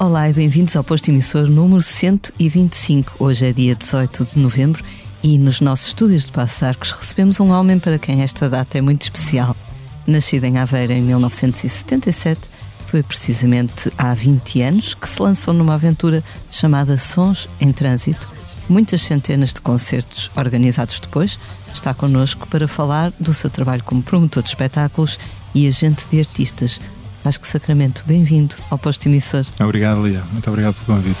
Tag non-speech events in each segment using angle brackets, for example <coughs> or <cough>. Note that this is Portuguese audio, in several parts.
Olá e bem-vindos ao posto emissor número 125. Hoje é dia 18 de novembro e nos nossos estúdios de Passo de Arcos recebemos um homem para quem esta data é muito especial. Nascido em Aveira em 1977, foi precisamente há 20 anos que se lançou numa aventura chamada Sons em Trânsito. Muitas centenas de concertos organizados depois, está connosco para falar do seu trabalho como promotor de espetáculos e agente de artistas Vasco Sacramento, bem-vindo ao posto emissor. Obrigado, Lia. Muito obrigado pelo convite.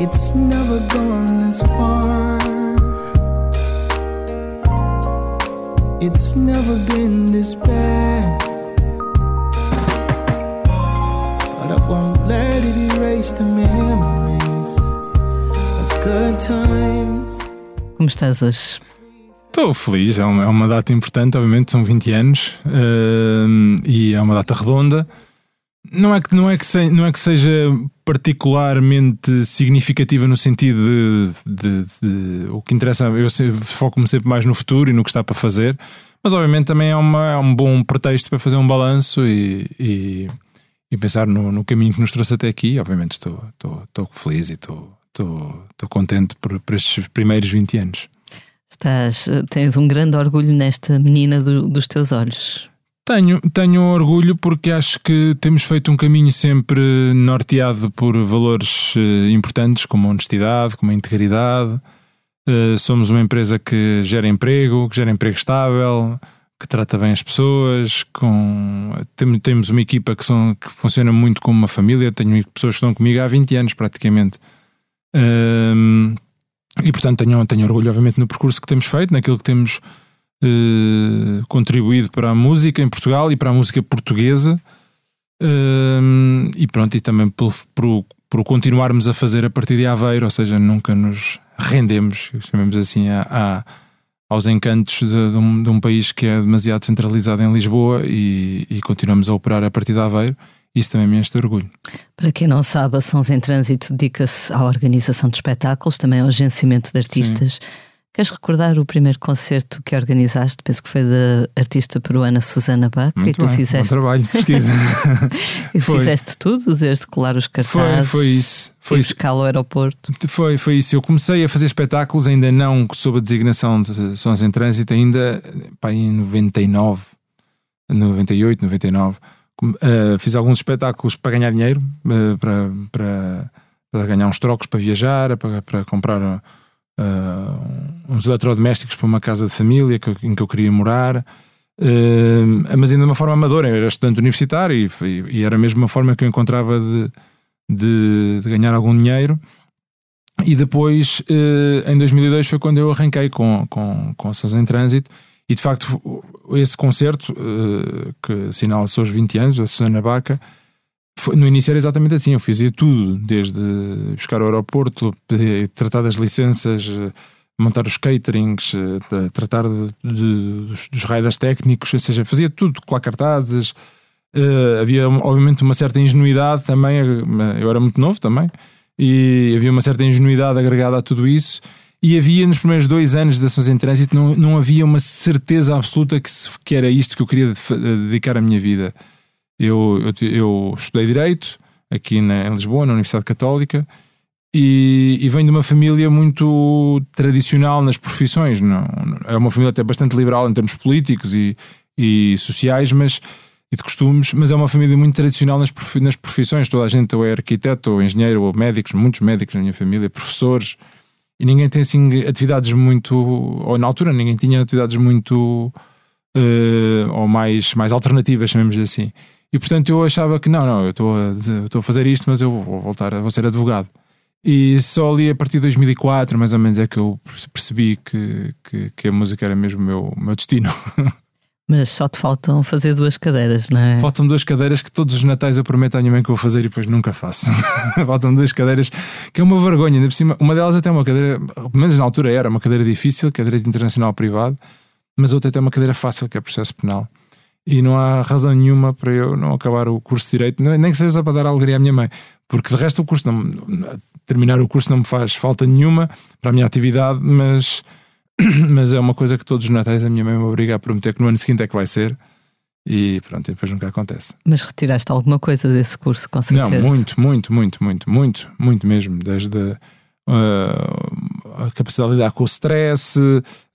It's never gone this far. It's never been this bad. But I won't let it erase the memories of good times. Como estás hoje? Estou feliz, é uma, é uma data importante, obviamente, são 20 anos hum, e é uma data redonda. Não é, que, não, é que se- não é que seja particularmente significativa no sentido de, de- de- o que interessa, eu foco-me sempre mais no futuro e no que está para fazer, mas obviamente também é, uma, é um bom pretexto para fazer um balanço e, e, e pensar no, no caminho que nos trouxe até aqui. Obviamente estou, estou, estou feliz e estou, estou, estou contente por, por estes primeiros 20 anos. Estás, tens um grande orgulho nesta menina do- dos teus olhos. Tenho, tenho orgulho porque acho que temos feito um caminho sempre norteado por valores eh, importantes como a honestidade, como a integridade. Eh, somos uma empresa que gera emprego, que gera emprego estável, que trata bem as pessoas. Com, tem- temos uma equipa que, são, que funciona muito como uma família. Tenho pessoas que estão comigo há 20 anos praticamente. Ehm, e portanto tenho, tenho orgulho, obviamente, no percurso que temos feito, naquilo que temos eh, contribuído para a música em Portugal e para a música portuguesa. Ehm, e pronto, e também pelo, por, por continuarmos a fazer a partir de Aveiro, ou seja, nunca nos rendemos, chamemos assim, a, a- aos encantos de, de um, de um país que é demasiado centralizado em Lisboa e, e continuamos a operar a partir de Aveiro. Isso também me enche de orgulho. Para quem não sabe, a Sons em Trânsito dedica-se à organização de espetáculos, também ao agenciamento de artistas. Queres recordar o primeiro concerto que organizaste? Penso que foi da artista peruana Susana Bach e Muito tu bem, fizeste, bom trabalho pesquisa. <laughs> e foi. fizeste tudo, desde colar os foi, cartazes, foi isso. Foi foi isso. ao aeroporto. Foi, foi isso. Eu comecei a fazer espetáculos ainda não sob a designação de Sons em Trânsito, ainda pá, em 99, 98, 99. Com- eh, fiz alguns espetáculos para ganhar dinheiro, eh, para, para, para ganhar uns trocos para viajar, para, para comprar eh, uns eletrodomésticos para uma casa de família que em que eu queria morar. Eh, mas ainda de uma forma amadora. Eu era estudante universitário e, foi- e era mesmo uma forma que eu encontrava de, de, de ganhar algum dinheiro. E depois, eh, em 2002, foi quando eu arranquei com, com, com Sons em Trânsito. E de facto, esse concerto, eh, que assinala os seus 20 anos, da Susana Baca, foi, no início era exatamente assim. Eu fazia tudo, desde buscar o aeroporto, tratar das licenças, eh, montar os caterings, eh, tra- tratar de- de- dos, dos raios técnicos, ou seja, fazia tudo, colar cartazes. Eh, havia, obviamente, uma certa ingenuidade também. Eu era muito novo também e havia uma certa ingenuidade agregada a tudo isso. E havia nos primeiros dois anos de Ações em Trânsito, não, não havia uma certeza absoluta que, se- que era isto que eu queria de- dedicar a minha vida. Eu, eu, eu estudei Direito aqui na, em Lisboa, na Universidade Católica, e, e venho de uma família muito tradicional nas profissões. Não, é uma família até bastante liberal em termos políticos e, e sociais, mas e de costumes, mas é uma família muito tradicional nas, nas profissões. Toda a gente ou é arquiteto, ou engenheiro, ou médicos, muitos médicos na minha família, professores, e ninguém tem assim atividades muito, ou na altura ninguém tinha atividades muito uh, ou mais, mais alternativas, chamemos assim. E portanto eu achava que não, não, eu estou a, estou a fazer isto, mas eu vou voltar a vou ser advogado. E só ali a partir de 2004, mais ou menos, é que eu percebi que, que, que a música era mesmo o meu, meu destino. <laughs> Mas só te faltam fazer duas cadeiras, não é? Faltam duas cadeiras que todos os natais eu prometo à minha mãe que vou fazer e depois nunca faço. <laughs> Faltam duas cadeiras que é uma vergonha. Ainda por cima, uma delas até é uma cadeira, pelo menos na altura era uma cadeira difícil, que é direito internacional privado, mas outra até é uma cadeira fácil, que é processo penal. E não há razão nenhuma para eu não acabar o curso de direito, nem que seja para dar alegria à minha mãe, porque de resto o curso não, terminar o curso não me faz falta nenhuma para a minha atividade, mas <clears throat> mas é uma coisa que todos os natais a minha mãe me obriga a prometer que no ano seguinte é que vai ser. E pronto, e depois nunca acontece. Mas retiraste alguma coisa desse curso, com certeza? Não, muito, muito, muito, muito, muito, muito mesmo. Desde a capacidade de lidar com o stress,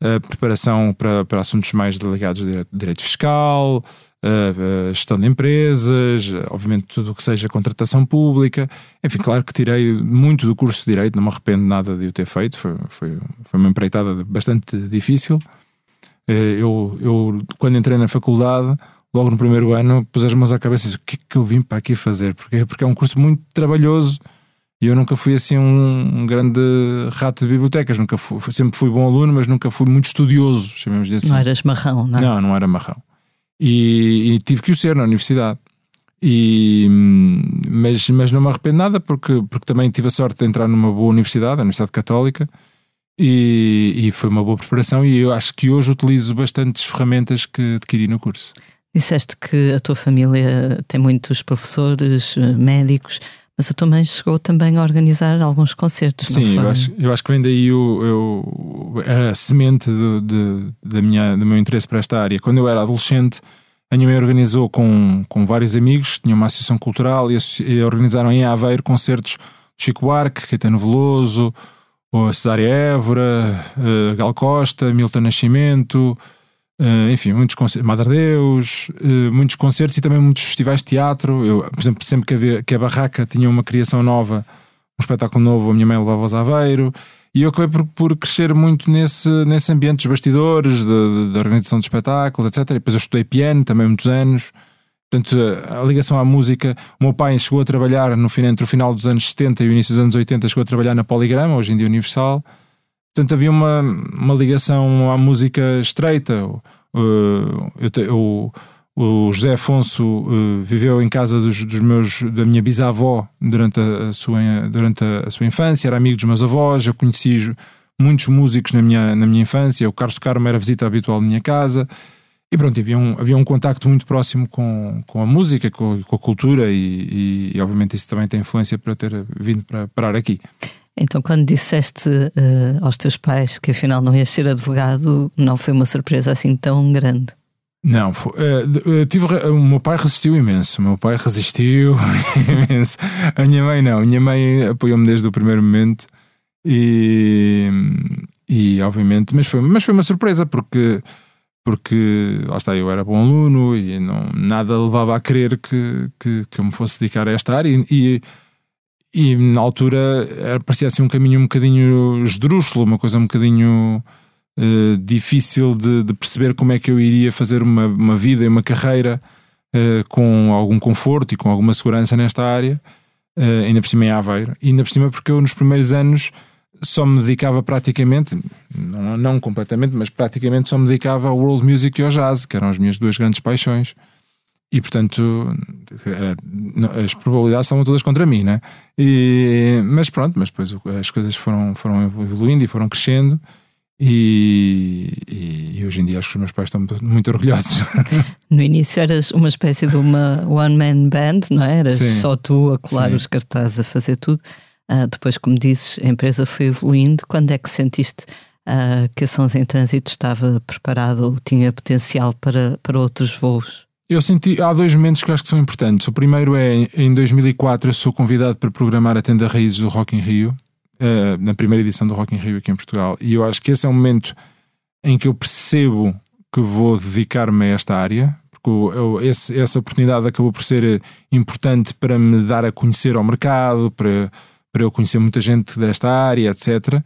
a preparação para, para assuntos mais ligados a direito, direito fiscal, gestão de empresas, obviamente tudo o que seja contratação pública. Enfim, claro que tirei muito do curso de Direito, não me arrependo nada de o ter feito, foi, foi, foi uma empreitada bastante difícil. Uh, eu, eu, quando entrei na faculdade, logo no primeiro ano, pus as mãos à cabeça e disse: o que é que eu vim para aqui fazer? Porque, porque é um curso muito trabalhoso. E eu nunca fui assim um, um, grande rato de bibliotecas, nunca fui, sempre fui bom aluno, mas nunca fui muito estudioso, chamemos de assim. Não eras marrão, não? É? Não, não era marrão. E, e, tive que o ser na universidade. E, mas, mas não me arrependo nada porque, porque também tive a sorte de entrar numa boa universidade, a Universidade Católica, e, e foi uma boa preparação. E eu acho que hoje utilizo bastantes ferramentas que adquiri no curso. Disseste que a tua família tem muitos professores, eh, médicos, mas a tua mãe chegou também a organizar alguns concertos. Sim, eu acho, eu acho que vem daí o, o a semente do, de, da minha, do meu interesse para esta área. Quando eu era adolescente, a minha mãe organizou com, com vários amigos, tinha uma associação cultural e, e organizaram em Aveiro concertos de Chico Buarque, Caetano Veloso, Cesária Évora, uh, Gal Costa, Milton Nascimento. Uh, enfim, muitos concertos, Madre Deus, uh, muitos concertos e também muitos festivais de teatro. Eu, por exemplo, sempre que, havia, que a Barraca tinha uma criação nova, um espetáculo novo, a minha mãe levava aos Aveiro. E eu acabei por, por crescer muito nesse, nesse ambiente dos bastidores, da organização de espetáculos, etc. E depois eu estudei piano também muitos anos. Portanto, a ligação à música. O meu pai chegou a trabalhar no, entre o final dos anos 70 e o início dos anos 80, chegou a trabalhar na Poligrama, hoje em dia Universal. Portanto, havia uma, uma ligação à música estreita. Uh, eu, o José Afonso uh, viveu em casa dos, dos, meus, da minha bisavó durante a, sua, durante a, sua infância, era amigo dos meus avós, eu conheci muitos músicos na minha, na minha infância, o Carlos Carmo era visita habitual da minha casa. E pronto, havia um, havia um contacto muito próximo com, com a música, com, com a cultura, e, e, e, obviamente isso também tem influência para ter vindo para parar aqui. Então, quando disseste uh, aos teus pais que afinal não ias ser advogado, não foi uma surpresa assim tão grande? Não, foi, uh, tive, o meu pai resistiu imenso. O meu pai resistiu <laughs> imenso. A minha mãe não. A minha mãe apoiou-me desde o primeiro momento e, e obviamente, mas foi, mas foi uma surpresa porque porque lá está, eu era bom aluno e não, nada levava a crer que, que, que eu me fosse dedicar a esta área e, e e na altura parecia assim um caminho um bocadinho esdrúxulo, uma coisa um bocadinho uh, difícil de, de, perceber como é que eu iria fazer uma, uma vida e uma carreira uh, com algum conforto e com alguma segurança nesta área, uh, ainda por cima em Aveiro, e ainda por cima porque eu nos primeiros anos só me dedicava praticamente, não, não completamente, mas praticamente só me dedicava ao world music e ao jazz, que eram as minhas duas grandes paixões. E portanto, as probabilidades estavam todas contra mim, né? E, mas pronto, mas depois as coisas foram, foram evoluindo e foram crescendo. E, e, e, hoje em dia acho que os meus pais estão muito orgulhosos. <laughs> No início eras uma espécie de uma one-man band, não é? Eras Sim. só tu a colar Sim. os cartazes, a fazer tudo. Uh, depois, como dizes, a empresa foi evoluindo. Quando é que sentiste uh, que a Sons em Trânsito estava preparado, tinha potencial para, para outros voos? Eu senti, há dois momentos que eu acho que são importantes. O primeiro é em 2004 eu sou convidado para programar a tenda Raízes do Rock in Rio, uh, na primeira edição do Rock in Rio aqui em Portugal. E eu acho que esse é o momento em que eu percebo que vou dedicar-me a esta área, porque eu, esse, essa oportunidade acabou por ser importante para me dar a conhecer ao mercado, para, para eu conhecer muita gente desta área, etc.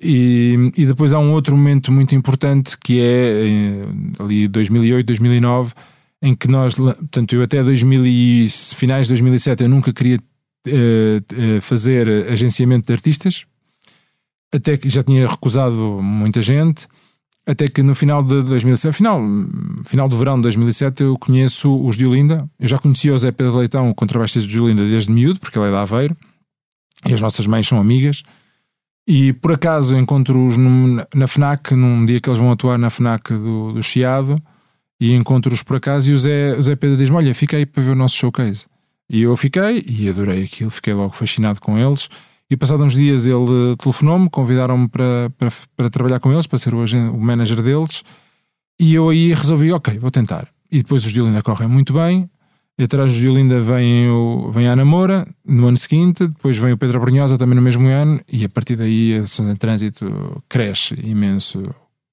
E, e depois há um outro momento muito importante que é eh, ali 2008, 2009, em que nós, portanto, eu até 2000 e, finais de 2007 eu nunca queria uh, fazer agenciamento de artistas, até que já tinha recusado muita gente, até que no final de 2007, final, final do verão de 2007, eu conheço os de Olinda. Eu já conhecia o Zé Pedro Leitão, o contrabaixista de Olinda, desde miúdo, porque ele é de Aveiro, e as nossas mães são amigas. E por acaso encontro-os na FNAC, num dia que eles vão atuar na FNAC do, do Chiado, e encontro-os por acaso. E o Zé, o Zé Pedro diz-me: Olha, aí para ver o nosso showcase. E eu fiquei e adorei aquilo, fiquei logo fascinado com eles. E passados uns dias ele telefonou-me, convidaram-me para, para, para, trabalhar com eles, para ser o, o manager deles. E eu aí resolvi: Ok, vou tentar. E depois os de Olinda correm muito bem. E atrás dos de Olinda vem, o, vem a Namora no ano seguinte, depois vem o Pedro Brunhosa também no mesmo ano, e a partir daí a Trânsito cresce imenso,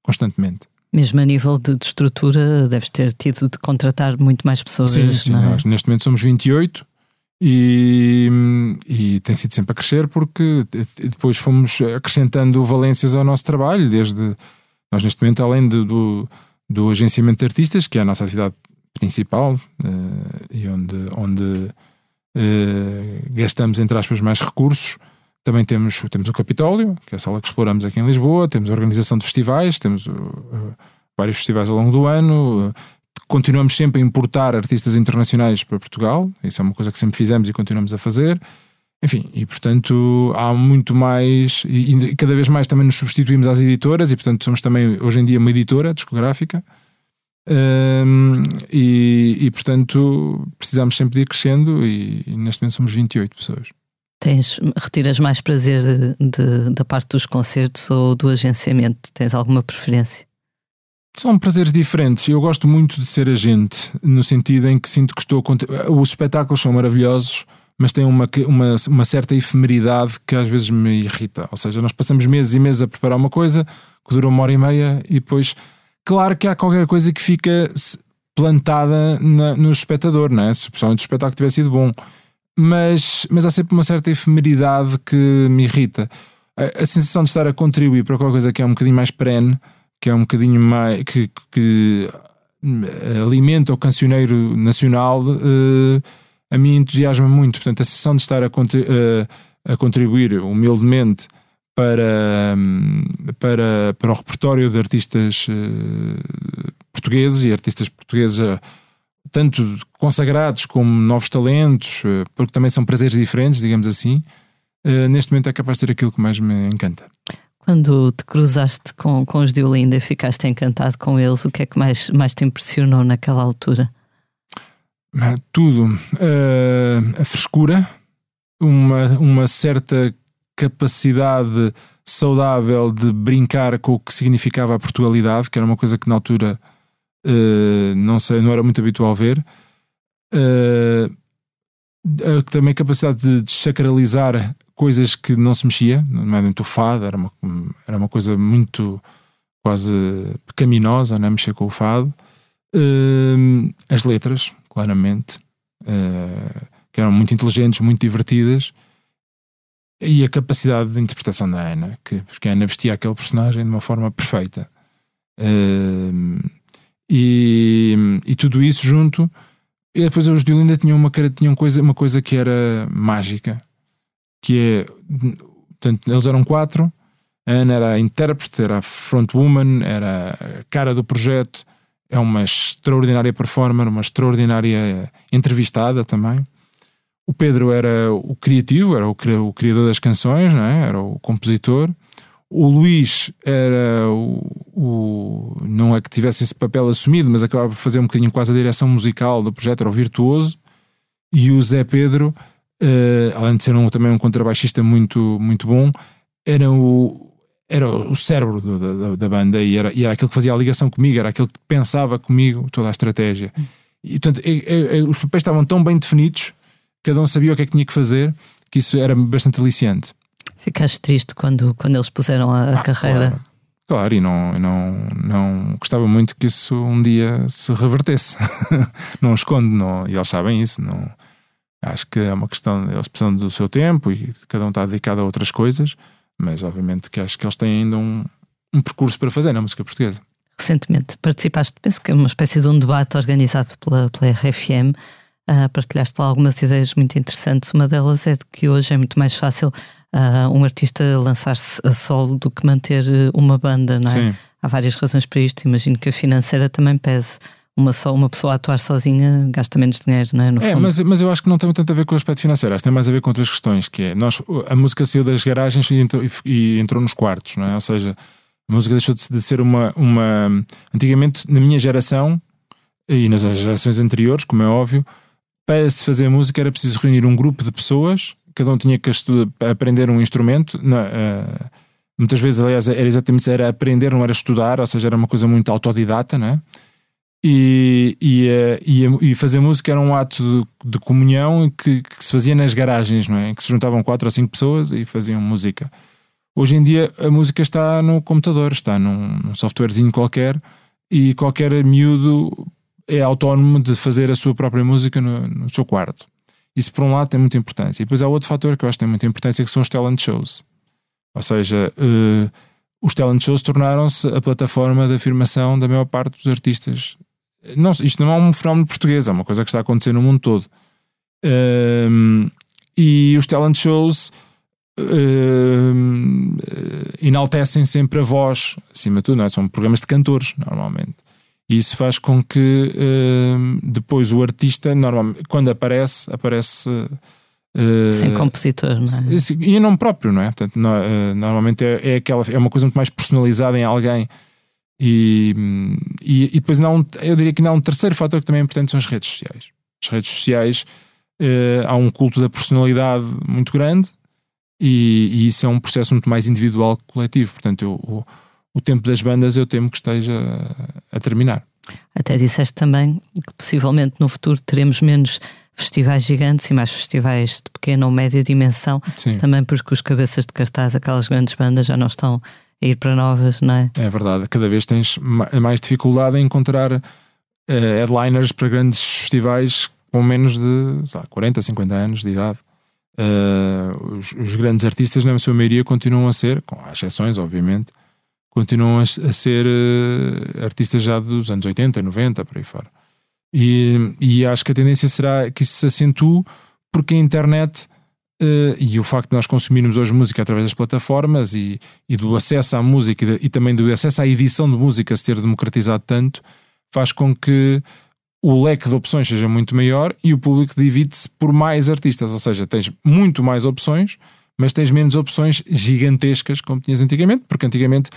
constantemente. Mesmo a nível de, de, estrutura, deves ter tido de contratar muito mais pessoas. Sim, sim. É? Nós neste momento somos 28 e, e tem sido sempre a crescer porque depois fomos acrescentando valências ao nosso trabalho, desde nós neste momento, além de, do, do agenciamento de artistas, que é a nossa atividade principal uh, e onde, onde uh, gastamos, entre aspas, mais recursos. Também temos, temos o Capitólio, que é a sala que exploramos aqui em Lisboa, temos a organização de festivais, temos uh, vários festivais ao longo do ano, continuamos sempre a importar artistas internacionais para Portugal, isso é uma coisa que sempre fizemos e continuamos a fazer. Enfim, e portanto há muito mais, e, e cada vez mais também nos substituímos às editoras, e portanto somos também hoje em dia uma editora discográfica. Um, e, e, portanto precisamos sempre de ir crescendo e, e, neste momento somos 28 pessoas. Tens, retiras mais prazer de, de, da parte dos concertos ou do agenciamento? Tens alguma preferência? São prazeres diferentes. Eu gosto muito de ser agente, no sentido em que sinto que estou. Os espetáculos são maravilhosos, mas têm uma, uma, uma certa efemeridade que às vezes me irrita. Ou seja, nós passamos meses e meses a preparar uma coisa que dura uma hora e meia e depois Claro que há qualquer coisa que fica plantada na, no espectador, não é? Se o espetáculo tiver sido bom. Mas, mas há sempre uma certa efemeridade que me irrita. A, a, sensação de estar a contribuir para qualquer coisa que é um bocadinho mais perene, que é um bocadinho mais. que, que alimenta o cancioneiro nacional, uh, a mim entusiasma muito. Portanto, a sensação de estar a, uh, a contribuir humildemente para, para, para o repertório de artistas uh, portugueses e artistas portugueses, tanto consagrados como novos talentos, uh, porque também são prazeres diferentes, digamos assim. neste momento é capaz de ser aquilo que mais me encanta. Quando te cruzaste com, com os de Olinda e ficaste encantado com eles, o que é que mais, mais te impressionou naquela altura? Tudo. a frescura, uma, uma certa capacidade saudável de brincar com o que significava a Portugalidade, que era uma coisa que na altura uh, não sei, não era muito habitual ver. Uh, também a capacidade de desacralizar coisas que não se mexia, não era muito fado, era uma, era uma coisa muito quase pecaminosa, né? mexer com o fado. Uh, as letras, claramente, que eram muito inteligentes, muito divertidas, e a capacidade de interpretação da Ana, que, porque a Ana vestia aquele personagem de uma forma perfeita. Uh, e, e tudo isso junto. E depois os de Olinda tinham uma, tinham coisa, uma coisa que era mágica, que é. Portanto, eles eram quatro. A Ana era a intérprete, era a frontwoman, era a cara do projeto. É uma extraordinária performer, uma extraordinária entrevistada também. O Pedro era o criativo, era o, criador das canções, não é? era o compositor. O Luís era o, o, Não é que tivesse esse papel assumido, mas acabava por fazer um bocadinho quase a direção musical do projeto, era o virtuoso. E o Zé Pedro, uh, além de ser um, também um contrabaixista muito, muito bom, era o, era o cérebro do, da, da, banda e era, e era aquele que fazia a ligação comigo, era aquele que pensava comigo toda a estratégia. E portanto, é, é, os papéis estavam tão bem definidos cada um sabia o que é que tinha que fazer, que isso era bastante aliciante. Ficaste triste quando, quando eles puseram a, ah, carreira? Claro. Claro, e não, não, não gostava muito que isso um dia se revertesse. <laughs> não escondo, não, e eles sabem isso. Não, acho que é uma questão, eles precisam do seu tempo e cada um está dedicado a outras coisas. Mas obviamente que acho que eles têm ainda um, um percurso para fazer na música portuguesa. Recentemente participaste, penso que é uma espécie de um debate organizado pela, pela RFM. Uh, partilhaste lá algumas ideias muito interessantes. Uma delas é de que hoje é muito mais fácil uh, um artista lançar-se a solo do que manter uh, uma banda, não é? Sim. Há várias razões para isto. Imagino que a financeira também pese. Uma, só, uma pessoa a atuar sozinha gasta menos dinheiro, não é? No É, fundo. mas, mas eu acho que não tem tanto a ver com o aspecto financeiro, acho que tem mais a ver com outras questões, que é nós, a música saiu das garagens e entrou, e entrou nos quartos, não é? Ou seja, a música deixou de, de ser uma, uma. Antigamente, na minha geração e nas gerações anteriores, como é óbvio, para se fazer música era preciso reunir um grupo de pessoas, cada um tinha que aprender um instrumento. eh, muitas vezes, aliás, era exatamente era aprender, não era estudar, ou seja, era uma coisa muito autodidata, não é? E, e, eh, e, e fazer música era um ato de, de comunhão que, que se fazia nas garagens, não é? Que se juntavam quatro ou cinco pessoas e faziam música. Hoje em dia a música está no computador, está num, num softwarezinho qualquer e qualquer miúdo é autónomo de fazer a sua própria música no, no seu quarto. Isso por um lado tem muita importância. E depois há outro fator que eu acho que tem muita importância que são os talent shows. Ou seja, eh, os talent shows tornaram-se a plataforma de afirmação da maior parte dos artistas. Não, isto não é um fenómeno português, é uma coisa que está a acontecer no mundo todo. Ehm, e os talent shows ehm, eh, enaltecem sempre a voz, acima de tudo, é? são programas de cantores, normalmente. E isso faz com que ehm, depois o artista, normalmente, quando aparece, aparece. eh, Sem compositor, não é? E em nome próprio, não é? Portanto, no- eh, normalmente é, é aquela, é uma coisa muito mais personalizada em alguém. E, e, e depois não, eu diria que não, um terceiro fator que também é importante são as redes sociais. As redes sociais eh, há um culto da personalidade muito grande e, e isso é um processo muito mais individual que coletivo. Portanto, eu- o, o tempo das bandas eu temo que esteja a terminar. Até disseste também que possivelmente no futuro teremos menos festivais gigantes e mais festivais de pequena ou média dimensão, Sim. também porque os cabeças de cartaz, aquelas grandes bandas, já não estão a ir para novas, não é? É verdade, cada vez tens ma- mais dificuldade em encontrar eh, headliners para grandes festivais com menos de lá, 40, 50 anos de idade. Eh, os, os grandes artistas, na sua maioria, continuam a ser, com exceções, obviamente, continuam a, ser eh, artistas já dos anos 80, 90, por aí fora. E, e acho que a tendência será que isso se acentue porque a internet eh, e o facto de nós consumirmos hoje música através das plataformas e, e do acesso à música e, e também do acesso à edição de música se ter democratizado tanto, faz com que o leque de opções seja muito maior e o público divide-se por mais artistas, ou seja, tens muito mais opções, mas tens menos opções gigantescas como tinhas antigamente, porque antigamente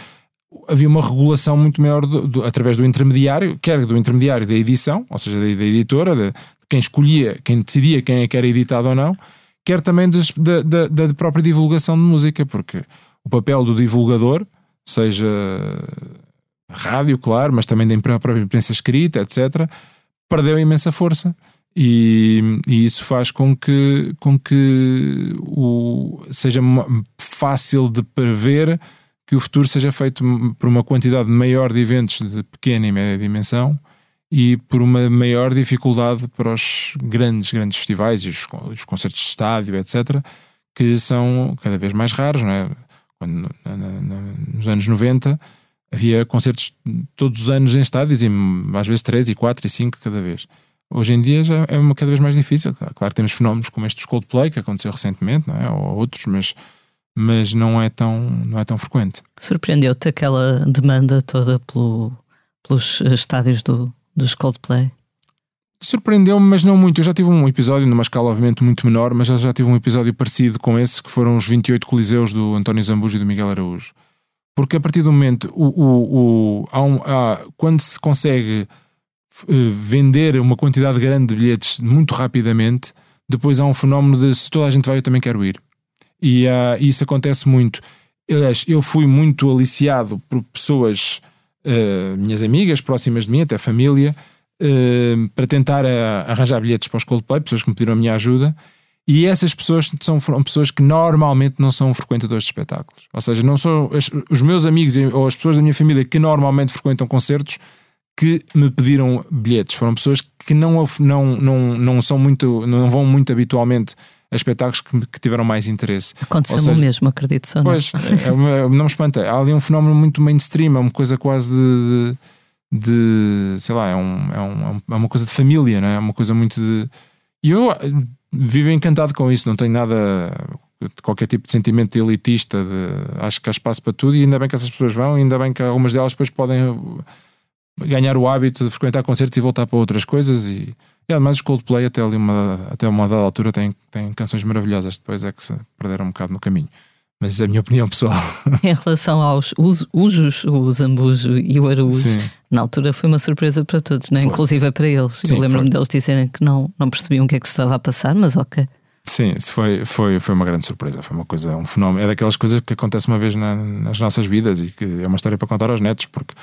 havia uma regulação muito maior do- do- através do intermediário, quer do intermediário da edição, ou seja, da, da editora, de, de quem escolhia, quem decidia quem é que era editado ou não, quer também dos- da, da, da própria divulgação de música, porque o papel do divulgador, seja rádio, claro, mas também da própria imprensa escrita, etc., perdeu imensa força. E, e isso faz com que, com que o, seja fácil de prever que o futuro seja feito por uma quantidade maior de eventos de pequena e média dimensão e por uma maior dificuldade para os grandes, grandes festivais e os, os concertos de estádio, etc., que são cada vez mais raros, não é? Quando, na- na- nos anos 90 havia concertos todos os anos em estádios e às vezes 3 e 4 e 5 cada vez. Hoje em dia já é uma cada vez mais difícil. Claro, claro que temos fenómenos como este dos Coldplay que aconteceu recentemente, não é? Ou outros, mas, mas não, é tão, não é tão frequente. Surpreendeu-te aquela demanda toda pelo, pelos eh, estádios do, dos Coldplay? Surpreendeu-me, mas não muito. Eu já tive um episódio, numa escala obviamente muito menor, mas já tive um episódio parecido com esse, que foram os 28 coliseus do António Zambujo e do Miguel Araújo. Porque a partir do momento, o, o, o- há um- há- quando se consegue eh, vender uma quantidade grande de bilhetes muito rapidamente, depois há um fenómeno de se toda a gente vai, eu também quero ir. E ah, isso acontece muito. Aliás, eu fui muito aliciado por pessoas, eh, minhas amigas, próximas de mim, até família, eh, para tentar arranjar bilhetes para os Coldplay, pessoas que me pediram a minha ajuda. E essas pessoas são foram pessoas que normalmente não são frequentadores de espetáculos. Ou seja, não são os meus amigos ou as pessoas da minha família que normalmente frequentam concertos que me pediram bilhetes. Foram pessoas que não, não, não, não são muito, não vão muito habitualmente a espetáculos que, que tiveram mais interesse. Aconteceu-me seja, o mesmo, acredito só. Pois, é uma, não me espanta. Há ali um fenómeno muito mainstream, é uma coisa quase de, de, de sei lá, é, um, é, um, é uma coisa de família, não é? é uma coisa muito de. E eu vivo encantado com isso, não tenho nada qualquer tipo de sentimento elitista, de, acho que há espaço para tudo e ainda bem que essas pessoas vão, ainda bem que algumas delas depois podem ganhar o hábito de frequentar concertos e voltar para outras coisas e, e ademais os Coldplay até ali uma, até uma dada altura têm, têm canções maravilhosas, depois é que se perderam um bocado no caminho. Mas é a minha <laughs> opinião pessoal. Em relação aos Ujos, o Zambujo e o Araújo, Sim. na altura foi uma surpresa para todos, né? inclusive é para eles. Sim, Eu lembro-me deles dizerem que não, não percebiam o que é que se estava a passar, mas ok. Sim, foi, foi, foi uma grande surpresa. Foi uma coisa, um fenómeno. É daquelas coisas que acontece uma vez na, nas nossas vidas e que é uma história para contar aos netos, porque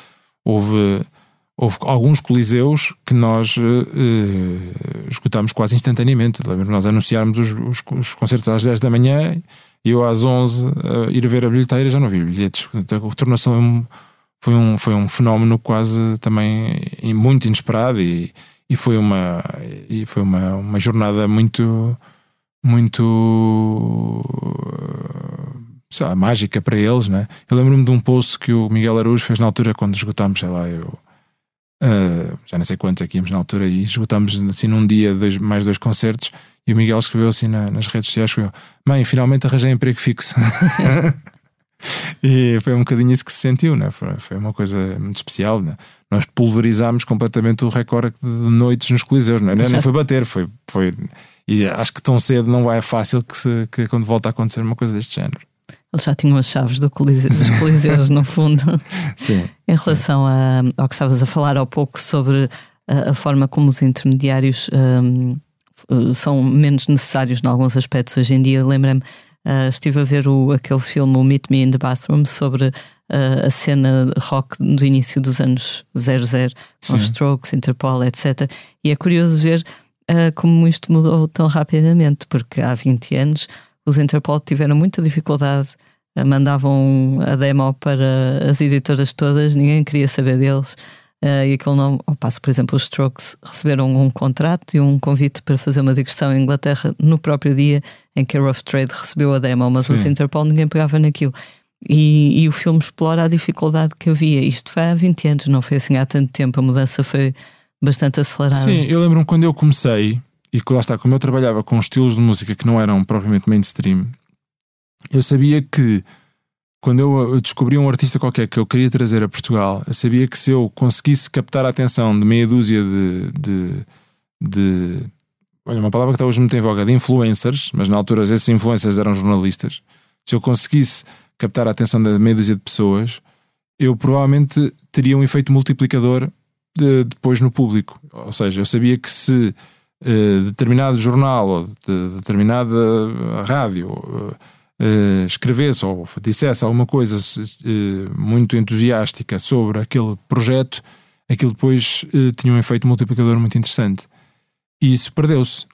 houve, houve alguns coliseus que nós uh, escutámos quase instantaneamente. Lembro nós anunciarmos os, os, os, concertos às 10 da manhã e eu às 11 uh, ir ver a bilheteira já não vi bilhetes. Tornou-se um, foi, um, foi um fenómeno quase também muito inesperado e, e foi uma, e foi uma, uma jornada muito muito sei lá, mágica para eles, né? Eu lembro-me de um post que o Miguel Araújo fez na altura quando esgotámos, sei lá, eu uh, já não sei quantos aqui íamos na altura e esgotámos assim num dia dois, mais dois concertos e o Miguel escreveu assim na, nas redes sociais: escreveu, Mãe, finalmente arranjei emprego fixo. <laughs> e foi um bocadinho isso que se sentiu, né? foi, foi uma coisa muito especial. Né? Nós pulverizámos completamente o recorde de noites nos Coliseus, não é? nem foi bater, foi, foi e acho que tão cedo não é fácil que, se, que quando volta a acontecer uma coisa deste género. Eles já tinham as chaves do coliseu, dos coliseus, no fundo. Sim. Em relação a, ao que estavas a falar há pouco sobre a, a forma como os intermediários um, são menos necessários em alguns aspectos hoje em dia, lembra-me, uh, estive a ver o, aquele filme, o Meet Me in the Bathroom, sobre uh, a cena rock do início dos anos 00, com Strokes, Interpol, etc. E é curioso ver uh, como isto mudou tão rapidamente, porque há 20 anos os Interpol tiveram muita dificuldade, mandavam a demo para as editoras todas, ninguém queria saber deles. Uh, e aquele não, ao passo, por exemplo, os Strokes receberam um contrato e um convite para fazer uma digressão em Inglaterra no próprio dia em que a Rough Trade recebeu a demo, mas Sim. os Interpol ninguém pegava naquilo. E, e, o filme explora a dificuldade que havia. Isto foi há 20 anos, não foi assim há tanto tempo. A mudança foi bastante acelerado. Sim, eu lembro-me quando eu comecei, e lá está, como eu trabalhava com estilos de música que não eram propriamente mainstream, eu sabia que quando eu descobri um artista qualquer que eu queria trazer a Portugal, eu sabia que se eu conseguisse captar a atenção de meia dúzia de, de, de olha, uma palavra que está hoje muito em voga, de influencers, mas na altura esses influencers eram jornalistas. Se eu conseguisse captar a atenção de meia dúzia de pessoas, eu provavelmente teria um efeito multiplicador de, depois no público. Ou seja, eu sabia que se uh, determinado jornal ou de, determinada rádio uh, uh, escrevesse ou dissesse alguma coisa muito entusiástica sobre aquele projeto, aquilo depois tinha um efeito multiplicador muito interessante. E isso perdeu-se.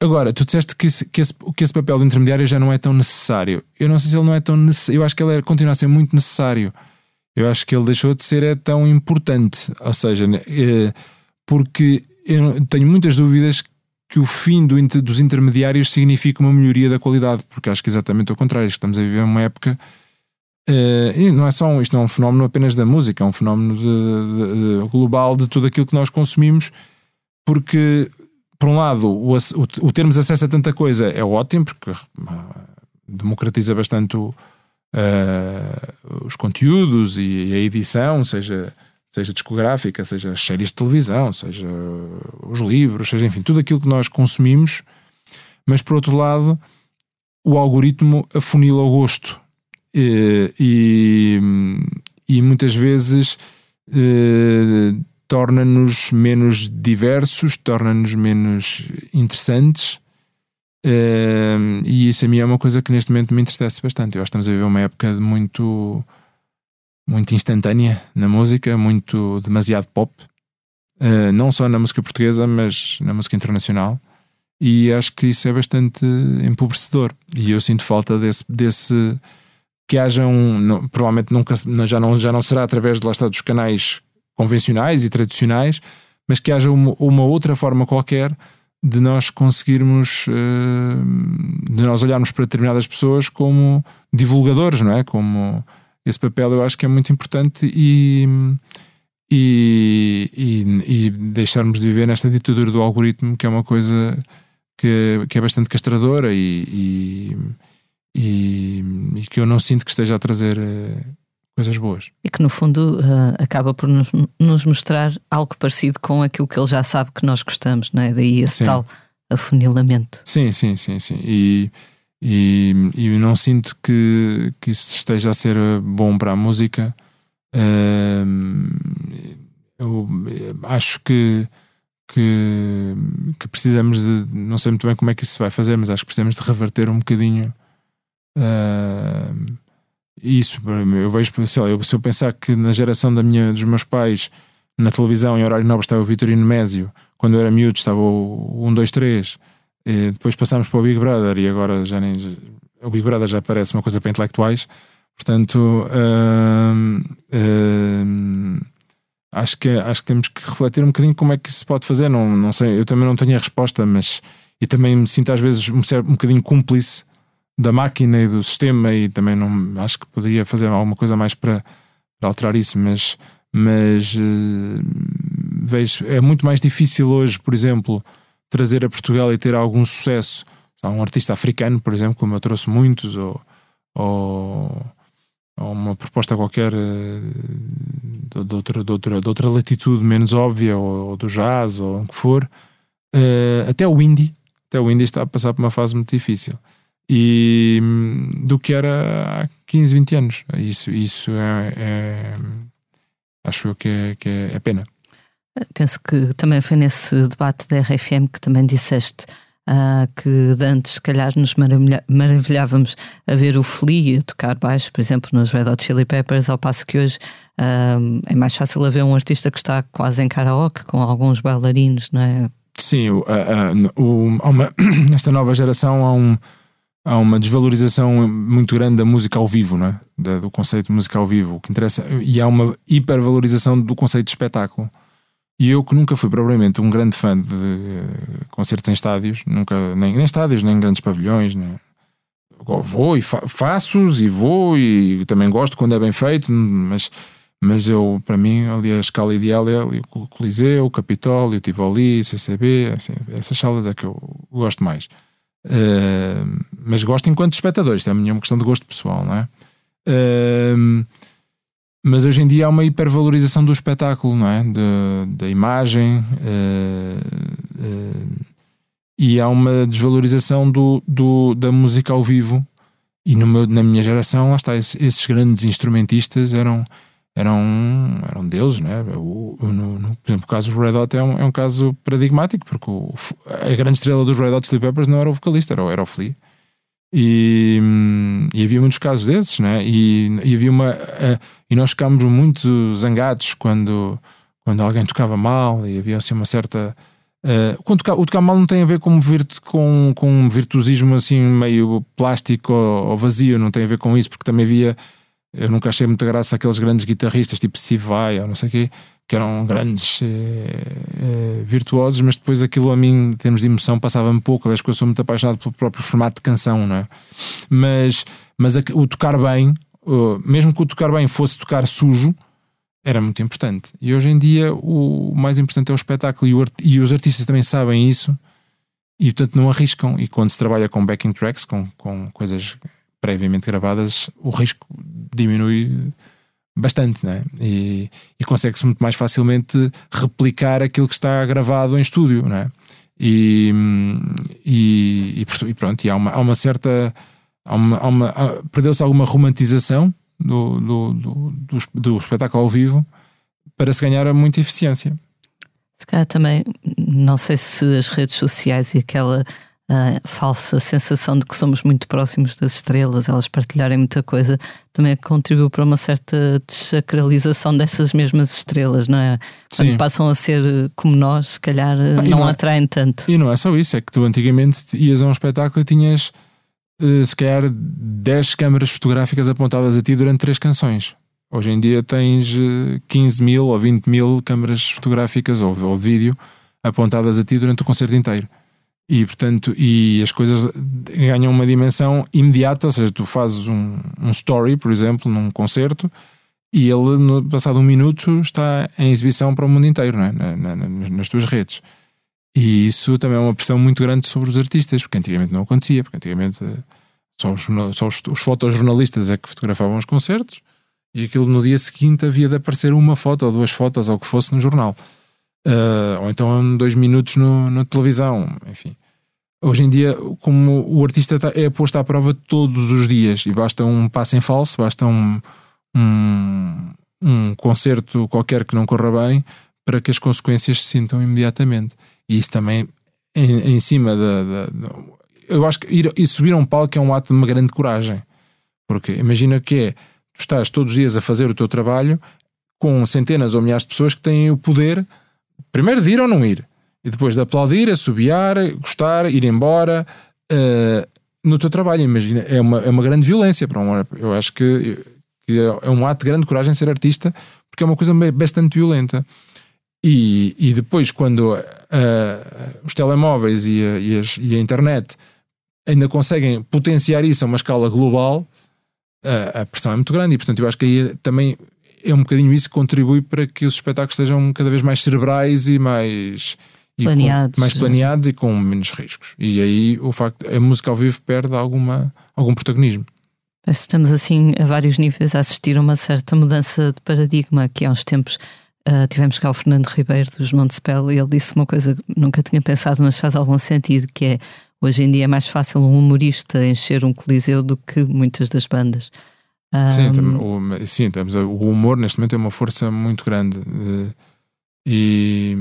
Agora, tu disseste que esse, que, esse, que esse papel do intermediário já não é tão necessário. Eu não sei se ele não é tão necessário. Eu acho que ele é, continua a ser muito necessário eu acho que ele deixou de ser é tão importante. Ou seja, é, porque eu tenho muitas dúvidas que o fim do, dos intermediários significa uma melhoria da qualidade, porque acho que é exatamente o contrário. Estamos a viver uma época. Uh, e não é só um, isto não é um fenómeno apenas da música, é um fenómeno de, de, de, global de tudo aquilo que nós consumimos, porque, por um lado, o, o, o termos acesso a tanta coisa é ótimo, porque democratiza bastante o, uh, os conteúdos e, a edição, seja, seja discográfica, seja as séries de televisão, seja os livros, seja enfim, tudo aquilo que nós consumimos, mas por outro lado, o algoritmo afunila o gosto e, e, e muitas vezes uh, torna-nos menos diversos, torna-nos menos interessantes Uh, e isso a mim é uma coisa que neste momento me entristece bastante. Eu acho que estamos a viver uma época muito, muito instantânea na música, muito demasiado pop, uh, não só na música portuguesa, mas na música internacional. E acho que isso é bastante empobrecedor. E eu sinto falta desse, desse que haja um. Não, provavelmente nunca, já, não, já não será através de lá estar dos canais convencionais e tradicionais, mas que haja uma, uma outra forma qualquer de nós conseguirmos, uh, de nós olharmos para determinadas pessoas como divulgadores, não é? Como esse papel eu acho que é muito importante e, e, e, e deixarmos de viver nesta ditadura do algoritmo, que é uma coisa que, que é bastante castradora e, e, e, que eu não sinto que esteja a trazer uh, coisas boas. E que no fundo uh, acaba por nos, nos, mostrar algo parecido com aquilo que ele já sabe que nós gostamos, não é? Daí esse sim. tal afunilamento. Sim, sim, sim, sim. E, e, e não sinto que, que isso esteja a ser bom para a música. Eu acho que, que, que, precisamos de. Não sei muito bem como é que isso se vai fazer, mas acho que precisamos de reverter um bocadinho. Uh, isso, eu vejo, sei lá, eu, se eu pensar que na geração da minha, dos meus pais, na televisão, em horário nobre, estava o Vitorino Mésio, quando eu era miúdo, estava o 1, 2, 3, depois passámos para o Big Brother e agora já nem. O Big Brother já parece uma coisa para intelectuais, portanto. Uh, uh, acho que, acho que temos que refletir um bocadinho como é que isso se pode fazer. Não, não sei, eu também não tenho a resposta, mas. E também me sinto às vezes um, um bocadinho cúmplice da máquina e do sistema e também não acho que poderia fazer alguma coisa mais para, para alterar isso, mas, mas uh, vejo é muito mais difícil hoje, por exemplo, trazer a Portugal e ter algum sucesso. Um artista africano, por exemplo, como eu trouxe muitos, ou, ou, ou uma proposta qualquer uh, de, de, outra, de, outra, de outra latitude menos óbvia, ou, ou do jazz, ou o que for, uh, até o indie, até o indie está a passar por uma fase muito difícil e do que era há 15, 20 anos. Isso, isso é, é acho eu que é, que é, é pena. Penso que também foi nesse debate da RFM que também disseste uh, que antes, se calhar, nos maravilhávamos a ver o Flea a tocar baixo, por exemplo, nos Red Hot Chili Peppers, ao passo que hoje uh, é mais fácil haver um artista que está quase em karaoke com alguns bailarinos, não é? Sim, uh, o, uma, <coughs> nesta nova geração há um há uma desvalorização muito grande da música ao vivo, não é? Da, do conceito de música ao vivo, o que interessa, e há uma hipervalorização do conceito de espetáculo. E eu que nunca fui propriamente um grande fã de uh, concertos em estádios, nunca, nem, nem estádios, nem grandes pavilhões, nem, vou e fa faço-os e vou e também gosto quando é bem feito, mas, mas eu, para mim, ali a escala ideal é ali o Coliseu, o Capitólio, o Tivoli, o CCB, assim, essas salas é que eu gosto mais. Uh, mas gosto enquanto espectador, isto é uma questão de gosto pessoal, não é? Uh, mas hoje em dia há uma hipervalorização do espetáculo, não é? De, da imagem uh, e há uma desvalorização do, do, da música ao vivo. E meu, na minha geração, lá está, esses, esses grandes instrumentistas eram eram, eram deuses, né? O, no, no, por exemplo, o caso dos Red Hot é um, é um caso paradigmático, porque o, a grande estrela dos Red Hot Chili Peppers não era o vocalista, era, era o Flea. E, e, havia muitos casos desses, né? E, e havia uma. Uh, e nós ficámos muito zangados quando, quando alguém tocava mal e havia assim uma certa. Uh, quando o tocar mal não tem a ver com, virt, com, com um virtuosismo assim meio plástico ou, ou vazio, não tem a ver com isso, porque também havia eu nunca achei muita graça aqueles grandes guitarristas tipo Steve Vai ou não sei o quê, que eram grandes eh, eh, virtuosos, mas depois aquilo a mim, em termos de emoção, passava-me pouco. Aliás, porque eu sou muito apaixonado pelo próprio formato de canção, não é? Mas, mas a, o tocar bem, uh, mesmo que o tocar bem fosse tocar sujo, era muito importante. E hoje em dia o mais importante é o espetáculo e, o, e os artistas também sabem isso e portanto não arriscam. E quando se trabalha com backing tracks, com, com coisas previamente gravadas, o risco diminui bastante, né? E, e consegue-se muito mais facilmente replicar aquilo que está gravado em estúdio, né? E, e, e, pronto, e há uma, há uma certa. Há uma, há uma, Perdeu-se alguma romantização do, do, do, do, do espetáculo ao vivo para se ganhar muita eficiência. Se calhar também, não sei se as redes sociais e aquela a falsa sensação de que somos muito próximos das estrelas, elas partilharem muita coisa, também contribuiu para uma certa desacralização dessas mesmas estrelas, não é? Quando Sim. passam a ser como nós, se calhar não, não é, atraem tanto. E não é só isso, é que tu antigamente ias a um espetáculo e tinhas eh, se calhar 10 câmaras fotográficas apontadas a ti durante três canções. Hoje em dia tens 15 eh, mil ou 20 mil câmaras fotográficas ou, ou vídeo apontadas a ti durante o concerto inteiro. E, portanto, e as coisas ganham uma dimensão imediata, ou seja, tu fazes um, um story, por exemplo, num concerto, e ele, no passado um minuto, está em exibição para o mundo inteiro, é? na, na, nas tuas redes. E isso também é uma pressão muito grande sobre os artistas, porque antigamente não acontecia, porque antigamente eh, só os, só os, os fotojornalistas é que fotografavam os concertos e aquilo no dia seguinte havia de aparecer uma foto ou duas fotos ou o que fosse no jornal. Uh, ou então dois minutos no, na televisão, enfim. Hoje em dia, como o artista tá, é posto à prova todos os dias e basta um passo em falso, basta um, um, um concerto qualquer que não corra bem para que as consequências se sintam imediatamente. E isso também em, em cima da, da, da, Eu acho que ir, ir subir a um palco é um ato de uma grande coragem. Porque imagina que é, tu estás todos os dias a fazer o teu trabalho com centenas ou milhares de pessoas que têm o poder, primeiro de ir ou não ir, e depois de aplaudir, assobiar, gostar, ir embora. Uh, no teu trabalho, imagina, é uma, é uma grande violência para um Eu acho que, que é um ato de grande coragem ser artista, porque é uma coisa bastante violenta. E, e depois, quando uh, os telemóveis e a, e, as, e a, internet ainda conseguem potenciar isso a uma escala global, uh, a pressão é muito grande. E, portanto, eu acho que aí também é um bocadinho isso que contribui para que os espetáculos sejam cada vez mais cerebrais e mais. E planeados. Com, mais planeados e com menos riscos. E aí o facto a música ao vivo perde alguma, algum protagonismo. Estamos assim a vários níveis a assistir a uma certa mudança de paradigma que há uns tempos Uh, tivemos cá o Fernando Ribeiro dos Montespel e ele disse uma coisa que nunca tinha pensado, mas faz algum sentido, que é hoje em dia é mais fácil um humorista encher um coliseu do que muitas das bandas. Um... Sim, o, sim temos, o humor neste momento é uma força muito grande e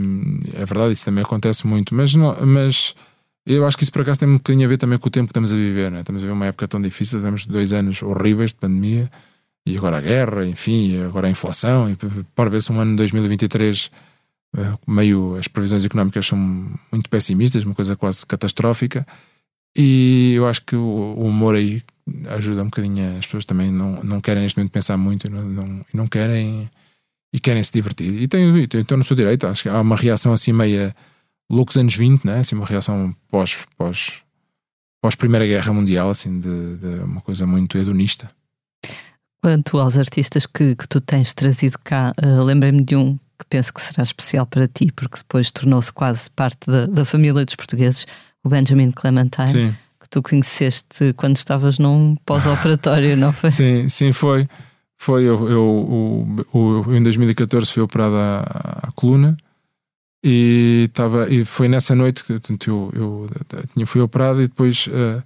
é verdade, isso também acontece muito, mas, não, mas eu acho que isso por acaso tem um bocadinho a ver também com o tempo que estamos a viver, né? estamos a viver uma época tão difícil, temos dois anos horríveis de pandemia e agora a guerra, enfim, agora a inflação, e para ver se um ano de 2023 eh, meio as previsões económicas são muito pessimistas, uma coisa quase catastrófica, e eu acho que o, humor aí ajuda um bocadinho, as pessoas também não, não querem neste momento pensar muito, não, não, não querem e querem se divertir. E tenho, estou no seu direito, acho que há uma reação assim meia loucos anos 20, né? assim, uma reação pós, pós, pós Primeira Guerra Mundial, assim, de, de uma coisa muito hedonista. Quanto aos artistas que, que tu tens trazido cá, uh, lembrei-me de um que penso que será especial para ti, porque depois tornou-se quase parte da, da, família dos portugueses, o Benjamin Clementine, sim. Que tu conheceste quando estavas num pós-operatório, não foi? Sim, sim, foi. Foi, eu, eu, eu, eu em 2014 fui operado à, coluna e, tava, e foi nessa noite que eu, eu, fui operado e depois uh,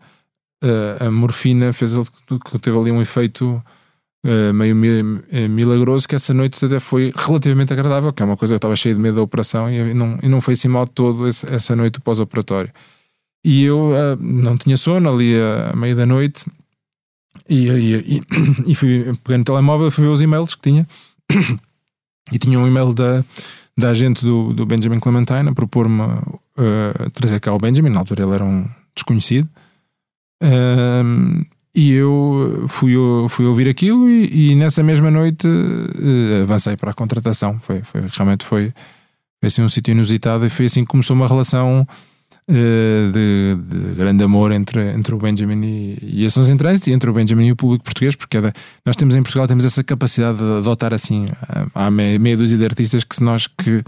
uh, a morfina fez que teve ali um efeito uh, meio milagroso que essa noite até foi relativamente agradável, que é uma coisa que eu estava cheio de medo da operação e não, e não foi assim mal todo esse, essa noite pós-operatório. E eu uh, não tinha sono ali à meia da noite e, e, e, <coughs> e fui pegando o telemóvel, fui ver os e-mails que tinha <coughs> e tinha um e-mail da, da agente do, do Benjamin Clementine a propor-me uh, trazer cá o Benjamin, na altura ele era um desconhecido. Uh, e eu fui, fui ouvir aquilo e, e nessa mesma noite uh, avancei para a contratação. Foi, foi realmente foi, foi assim um sítio inusitado e foi assim que começou uma relação de, de, grande amor entre, entre o Benjamin e, e a Sons em e entre o Benjamin e o público português, porque é nós temos em Portugal temos essa capacidade de adotar assim, há meia, dúzia de artistas que nós que,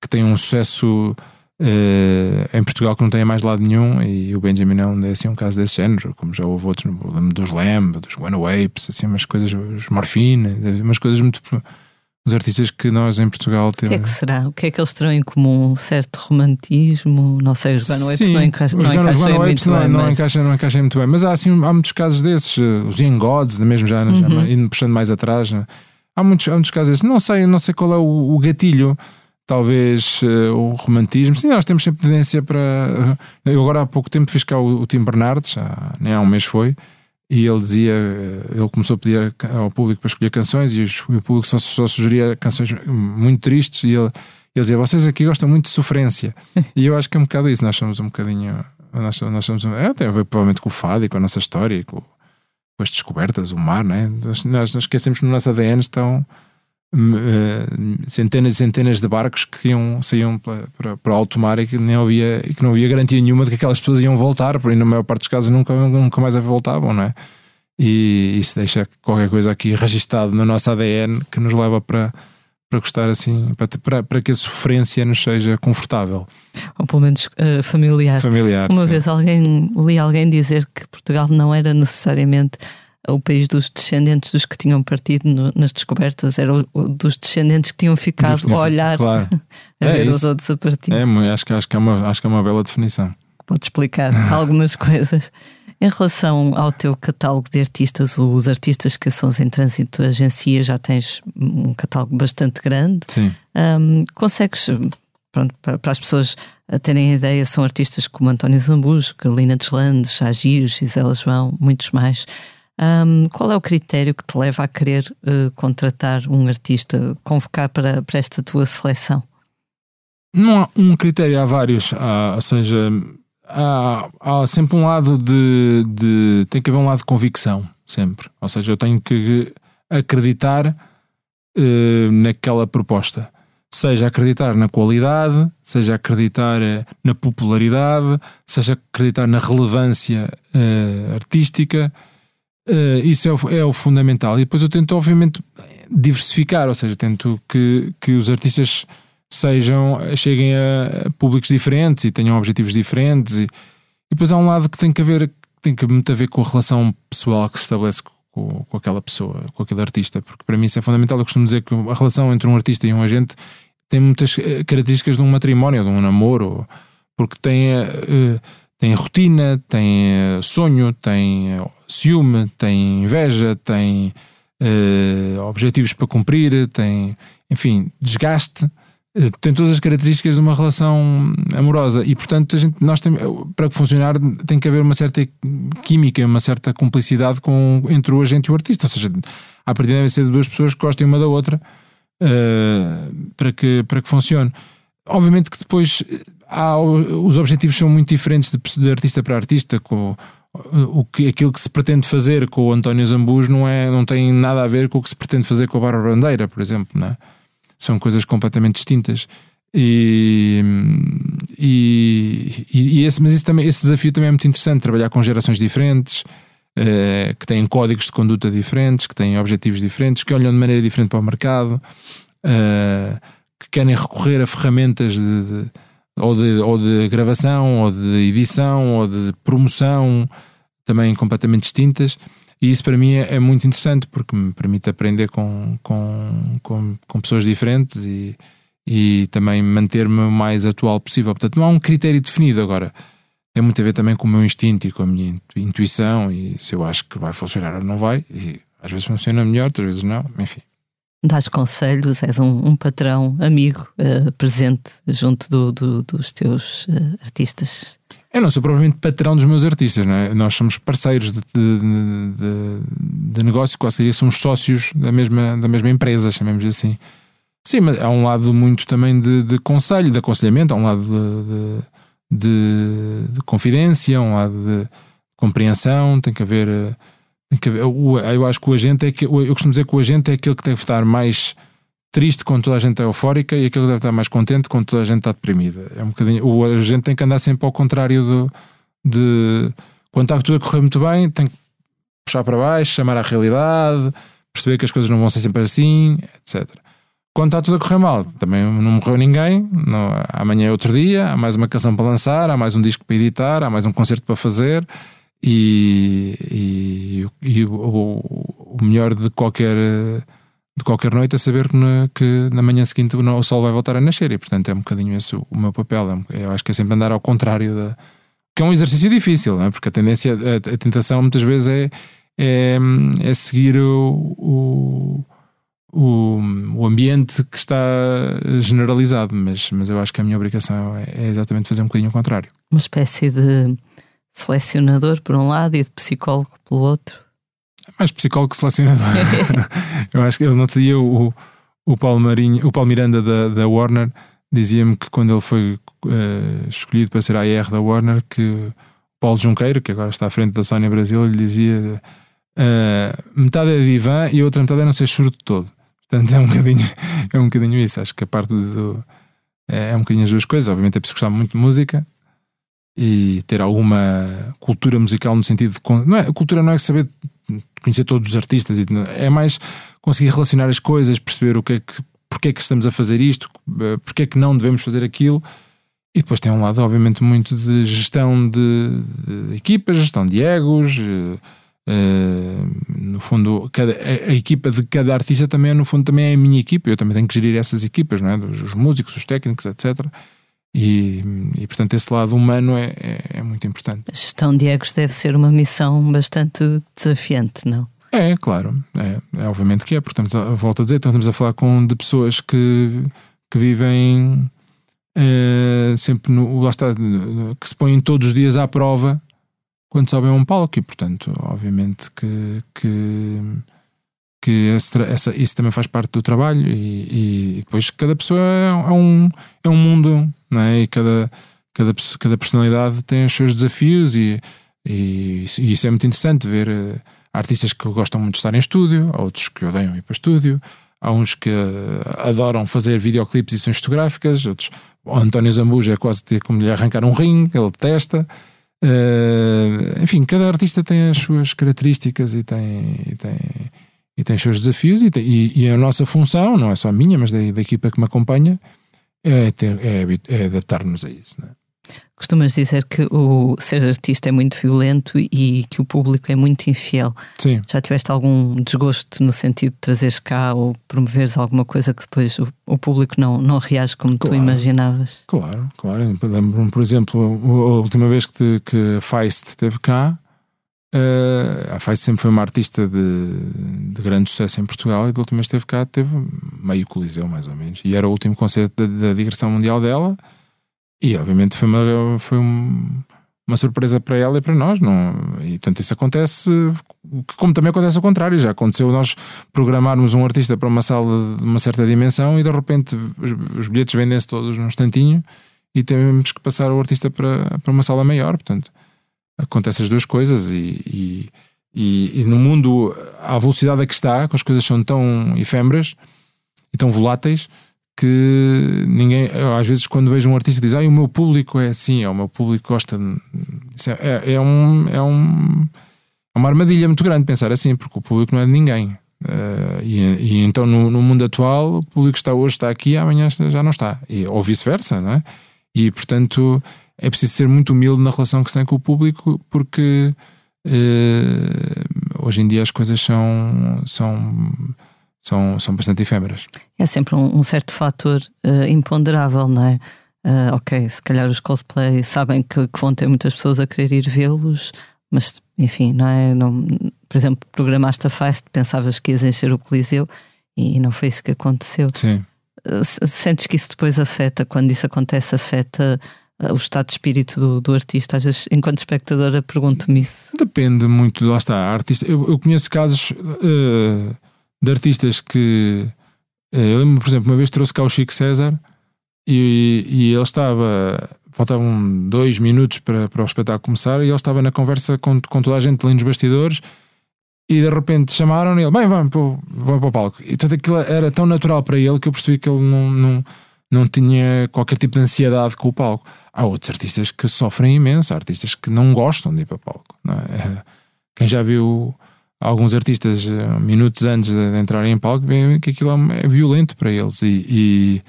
que têm um sucesso Uh, em Portugal que não tem mais lado nenhum e o Benjamin é, um, é assim um caso desse género, como já houve outros, dos Lamb, dos One Apes, assim umas coisas, os Morphine, umas coisas muito. Os artistas que nós em Portugal temos. O que é que será? O que é que eles terão em comum? Um certo romantismo? Não sei, os One Apes não, encaixa, não encaixam muito não, bem. Não, mas... encaixam, não encaixam muito bem, mas há, assim, há muitos casos desses, eh, os Young Gods, mesmo já, uhum. já indo puxando mais atrás, né? há, muitos, há muitos casos desses. Não sei, não sei qual é o, o gatilho talvez uh, o romantismo. Sim, nós temos sempre tendência para. Uh, eu agora há pouco tempo fiz cá o, o Tim Bernardes, há, nem há um mês foi, e ele dizia, uh, ele começou a pedir ao público para escolher canções e, o público só, só, sugeria canções muito tristes e ele, ele dizia, vocês aqui gostam muito de sofrência. <laughs> e eu acho que é um bocado isso, nós somos um bocadinho. Nós, nós somos, é, tem a ver provavelmente com o fado e com a nossa história e com, com as descobertas, o mar, né? nós, nós esquecemos que no nosso ADN estão centenas e centenas de barcos que iam, saíam para, para, para alto mar e que, nem havia, e que não havia garantia nenhuma de que aquelas pessoas iam voltar, porque na maior parte dos casos nunca, nunca mais voltavam, não é? E isso deixa qualquer coisa aqui registado no nosso ADN que nos leva para, para gostar assim, para, para, para que a sofrência nos seja confortável. Ou pelo menos uh, familiar. Familiar. Uma sim. vez alguém, li alguém dizer que Portugal não era necessariamente o país dos descendentes dos que tinham partido no, nas descobertas, era o, o, dos descendentes que tinham ficado tinham a olhar claro. <laughs> a É ver os isso. outros a partir. É, acho que, acho, que é uma, acho que é uma bela definição. Pode explicar <laughs> algumas coisas. Em relação ao teu catálogo de artistas, os artistas que são em trânsito agencia, já tens um catálogo bastante grande. Sim. Um, consegues, pronto, para, para, as pessoas terem ideia, são artistas como António Zambujo, Carolina Deslandes, Agir, Gisela João, muitos mais. Um, qual é o critério que te leva a querer uh, contratar um artista, convocar para, para esta tua seleção? Não há um critério, há vários. Há, ou seja, há, há, sempre um lado de, de. Tem que haver um lado de convicção, sempre. Ou seja, eu tenho que acreditar uh, naquela proposta. Seja acreditar na qualidade, seja acreditar na popularidade, seja acreditar na relevância uh, artística. Uh, isso é o, é o, fundamental. E depois eu tento, obviamente, diversificar, ou seja, tento que, que os artistas sejam, cheguem a, públicos diferentes e tenham objetivos diferentes. E, e depois há um lado que tem que haver, tem que muito a ver com a relação pessoal que se estabelece com, com aquela pessoa, com aquele artista, porque para mim isso é fundamental. Eu costumo dizer que a relação entre um artista e um agente tem muitas características de um matrimónio, de um namoro, porque tem. Uh, tem rotina, tem sonho, tem ciúme, tem inveja, tem uh, objetivos para cumprir, tem, enfim, desgaste, uh, tem todas as características de uma relação amorosa e, portanto, a gente, nós tem, para funcionar tem que haver uma certa química, uma certa cumplicidade com, entre o agente e o artista, ou seja, a partir devem ser de duas pessoas que gostem uma da outra uh, para, que, para que funcione. Obviamente que depois há, os objetivos são muito diferentes de, de artista para artista. Com, o que, aquilo que se pretende fazer com o António Zambujo não, é, não tem nada a ver com o que se pretende fazer com a Bárbara Bandeira, por exemplo. Não é? São coisas completamente distintas. E, e, e esse, mas isso também, esse desafio também é muito interessante, trabalhar com gerações diferentes, eh, que têm códigos de conduta diferentes, que têm objetivos diferentes, que olham de maneira diferente para o mercado, eh, que querem recorrer a ferramentas de, de ou de, ou de gravação, ou de edição, ou de promoção, também completamente distintas. E isso para mim é, é muito interessante porque me permite aprender com, com, com, com pessoas diferentes e, e também manter-me o mais atual possível. Portanto, não há um critério definido agora. Tem muito a ver também com o meu instinto e com a minha intuição e se eu acho que vai funcionar ou não vai. E às vezes funciona melhor, outras vezes não. Enfim dás conselhos, és um, um patrão amigo uh, presente junto do, do, dos teus uh, artistas. Eu não sou propriamente patrão dos meus artistas, não é? nós somos parceiros de, de, de, de negócio, quase seria somos sócios da mesma, da mesma empresa, chamemos assim. Sim, mas há um lado muito também de, de conselho, de aconselhamento, há um lado de, confidência, há um lado de compreensão, tem que haver eh, eu acho que o agente é que eu costumo dizer que o agente é aquele que deve estar mais triste quando toda a gente é eufórica e aquele que deve estar mais contente quando toda a gente está deprimida. É um bocadinho, o agente tem que andar sempre ao contrário do, de quando está tudo a correr muito bem, tem que puxar para baixo, chamar à realidade, perceber que as coisas não vão ser sempre assim, etc. Quando está tudo a correr mal, também não morreu ninguém, não, amanhã é outro dia, há mais uma canção para lançar, há mais um disco para editar, há mais um concerto para fazer e, e, e o, o, melhor de qualquer de qualquer noite é saber que na, que na manhã seguinte o sol vai voltar a nascer e portanto é um bocadinho esse o, meu papel eu acho que é sempre andar ao contrário da que é um exercício difícil é? porque a tendência a, a, tentação muitas vezes é é, é seguir o, o, o ambiente que está generalizado mas, mas eu acho que a minha obrigação é, é exatamente fazer um bocadinho o contrário uma espécie de selecionador por um lado e de psicólogo pelo outro? Mais psicólogo que selecionador. <laughs> eu acho que ele não teria o, o Paulo Marinho, o Paulo Miranda da, da Warner dizia-me que quando ele foi uh, escolhido para ser AR da Warner que o Paulo Junqueiro, que agora está à frente da Sony Brasil, lhe dizia uh, metade é divã e a outra metade é não ser de todo. Portanto, é um bocadinho, é um bocadinho isso. Acho que a parte do. do é, é um bocadinho as duas coisas. Obviamente é preciso gostar muito de música e ter alguma cultura musical no sentido de. Não é, a cultura não é saber conhecer todos os artistas, é mais conseguir relacionar as coisas, perceber o que é que, porque é que estamos a fazer isto, eh, porque é que não devemos fazer aquilo. E depois tem um lado, obviamente, muito de gestão de, de equipas, gestão de egos. Uh, no fundo, cada, a, a, equipa de cada artista também, no fundo, também é a minha equipa. Eu também tenho que gerir essas equipas, não é? Os músicos, os técnicos, etc. E, e, portanto, esse lado humano é, é, é, muito importante. A gestão de egos deve ser uma missão bastante desafiante, não? É, claro. É, é obviamente que é, porque estamos a, volto a dizer, então estamos a falar com, de pessoas que, que vivem é, sempre no. Lá está, que se põem todos os dias à prova quando sobem a um palco, e portanto, obviamente que. que que essa, isso também faz parte do trabalho e, e depois cada pessoa é, é um, é um mundo é? e cada, cada, cada personalidade tem os seus desafios e, e, e isso é muito interessante ver uh, artistas que gostam muito de estar em estúdio, outros que odeiam ir para estúdio, há uns que uh, adoram fazer videoclipes e sessões fotográficas, outros o António Zambuja é quase como lhe arrancar um rim, ele detesta. Uh, enfim, cada artista tem as suas características e tem, e tem e tem os seus desafios e, tem, e, e, a nossa função, não é só a minha, mas da, da equipa que me acompanha, é, ter, é, é adaptar-nos a isso. Né? Costumas dizer que o ser artista é muito violento e que o público é muito infiel. Sim. Já tiveste algum desgosto no sentido de trazeres cá ou promoveres alguma coisa que depois o, o público não, não reage como claro, tu imaginavas? Claro, claro. Lembro-me, por exemplo, a última vez que, que a Feist esteve cá, Uh, a Faz sempre foi uma artista de, de, grande sucesso em Portugal e da última vez esteve cá, teve meio coliseu mais ou menos. E era o último concerto da, da digressão mundial dela e obviamente foi uma, foi um, uma surpresa para ela e para nós. Não, e portanto isso acontece, como também acontece ao contrário. Já aconteceu nós programarmos um artista para uma sala de uma certa dimensão e de repente os, os bilhetes vendem-se todos num instantinho e temos que passar o artista para, para uma sala maior. Portanto acontecem as duas coisas e, e, e, e, no mundo à velocidade a que está, que as coisas são tão efêmeras e tão voláteis que ninguém, às vezes quando vejo um artista diz, ah, o meu público é assim, o meu público gosta é, é, um, é, um, é uma armadilha muito grande pensar assim, porque o público não é de ninguém. Uh, e, e, então no, no, mundo atual o público está hoje está aqui, amanhã já não está. E, ou vice-versa, não é? e portanto é preciso ser muito humilde na relação que se tem com o público, porque uh, hoje em dia as coisas são, são, são, são bastante efêmeras. É sempre um, um certo fator uh, imponderável, não é? Uh, ok, se calhar os Coldplay sabem que, que, vão ter muitas pessoas a querer ir vê-los, mas enfim, não é? Não, por exemplo, programaste a Feist, pensavas que ias encher o Coliseu e não foi isso que aconteceu. Sim. Sentes que isso depois afeta, quando isso acontece, afeta eh, o estado de espírito do, do artista. Às vezes, enquanto espectadora, pergunto-me isso. Depende muito, lá está. Artista, eu, eu conheço casos uh, de artistas que. Uh, eu lembro, por exemplo, uma vez trouxe cá o Chico César e, e ele estava. Faltavam dois minutos para, para o espetáculo começar e ele estava na conversa com, com toda a gente ali nos bastidores e de repente chamaram e ele, bem, vamos, vamos para o palco. E tudo aquilo era tão natural para ele que eu percebi que ele não, não, não tinha qualquer tipo de ansiedade com o palco. Há outros artistas que sofrem imenso, há artistas que não gostam de ir para palco. É? Quem já viu alguns artistas eh, minutos antes de, entrarem em palco vê que aquilo é, é violento para eles e, e,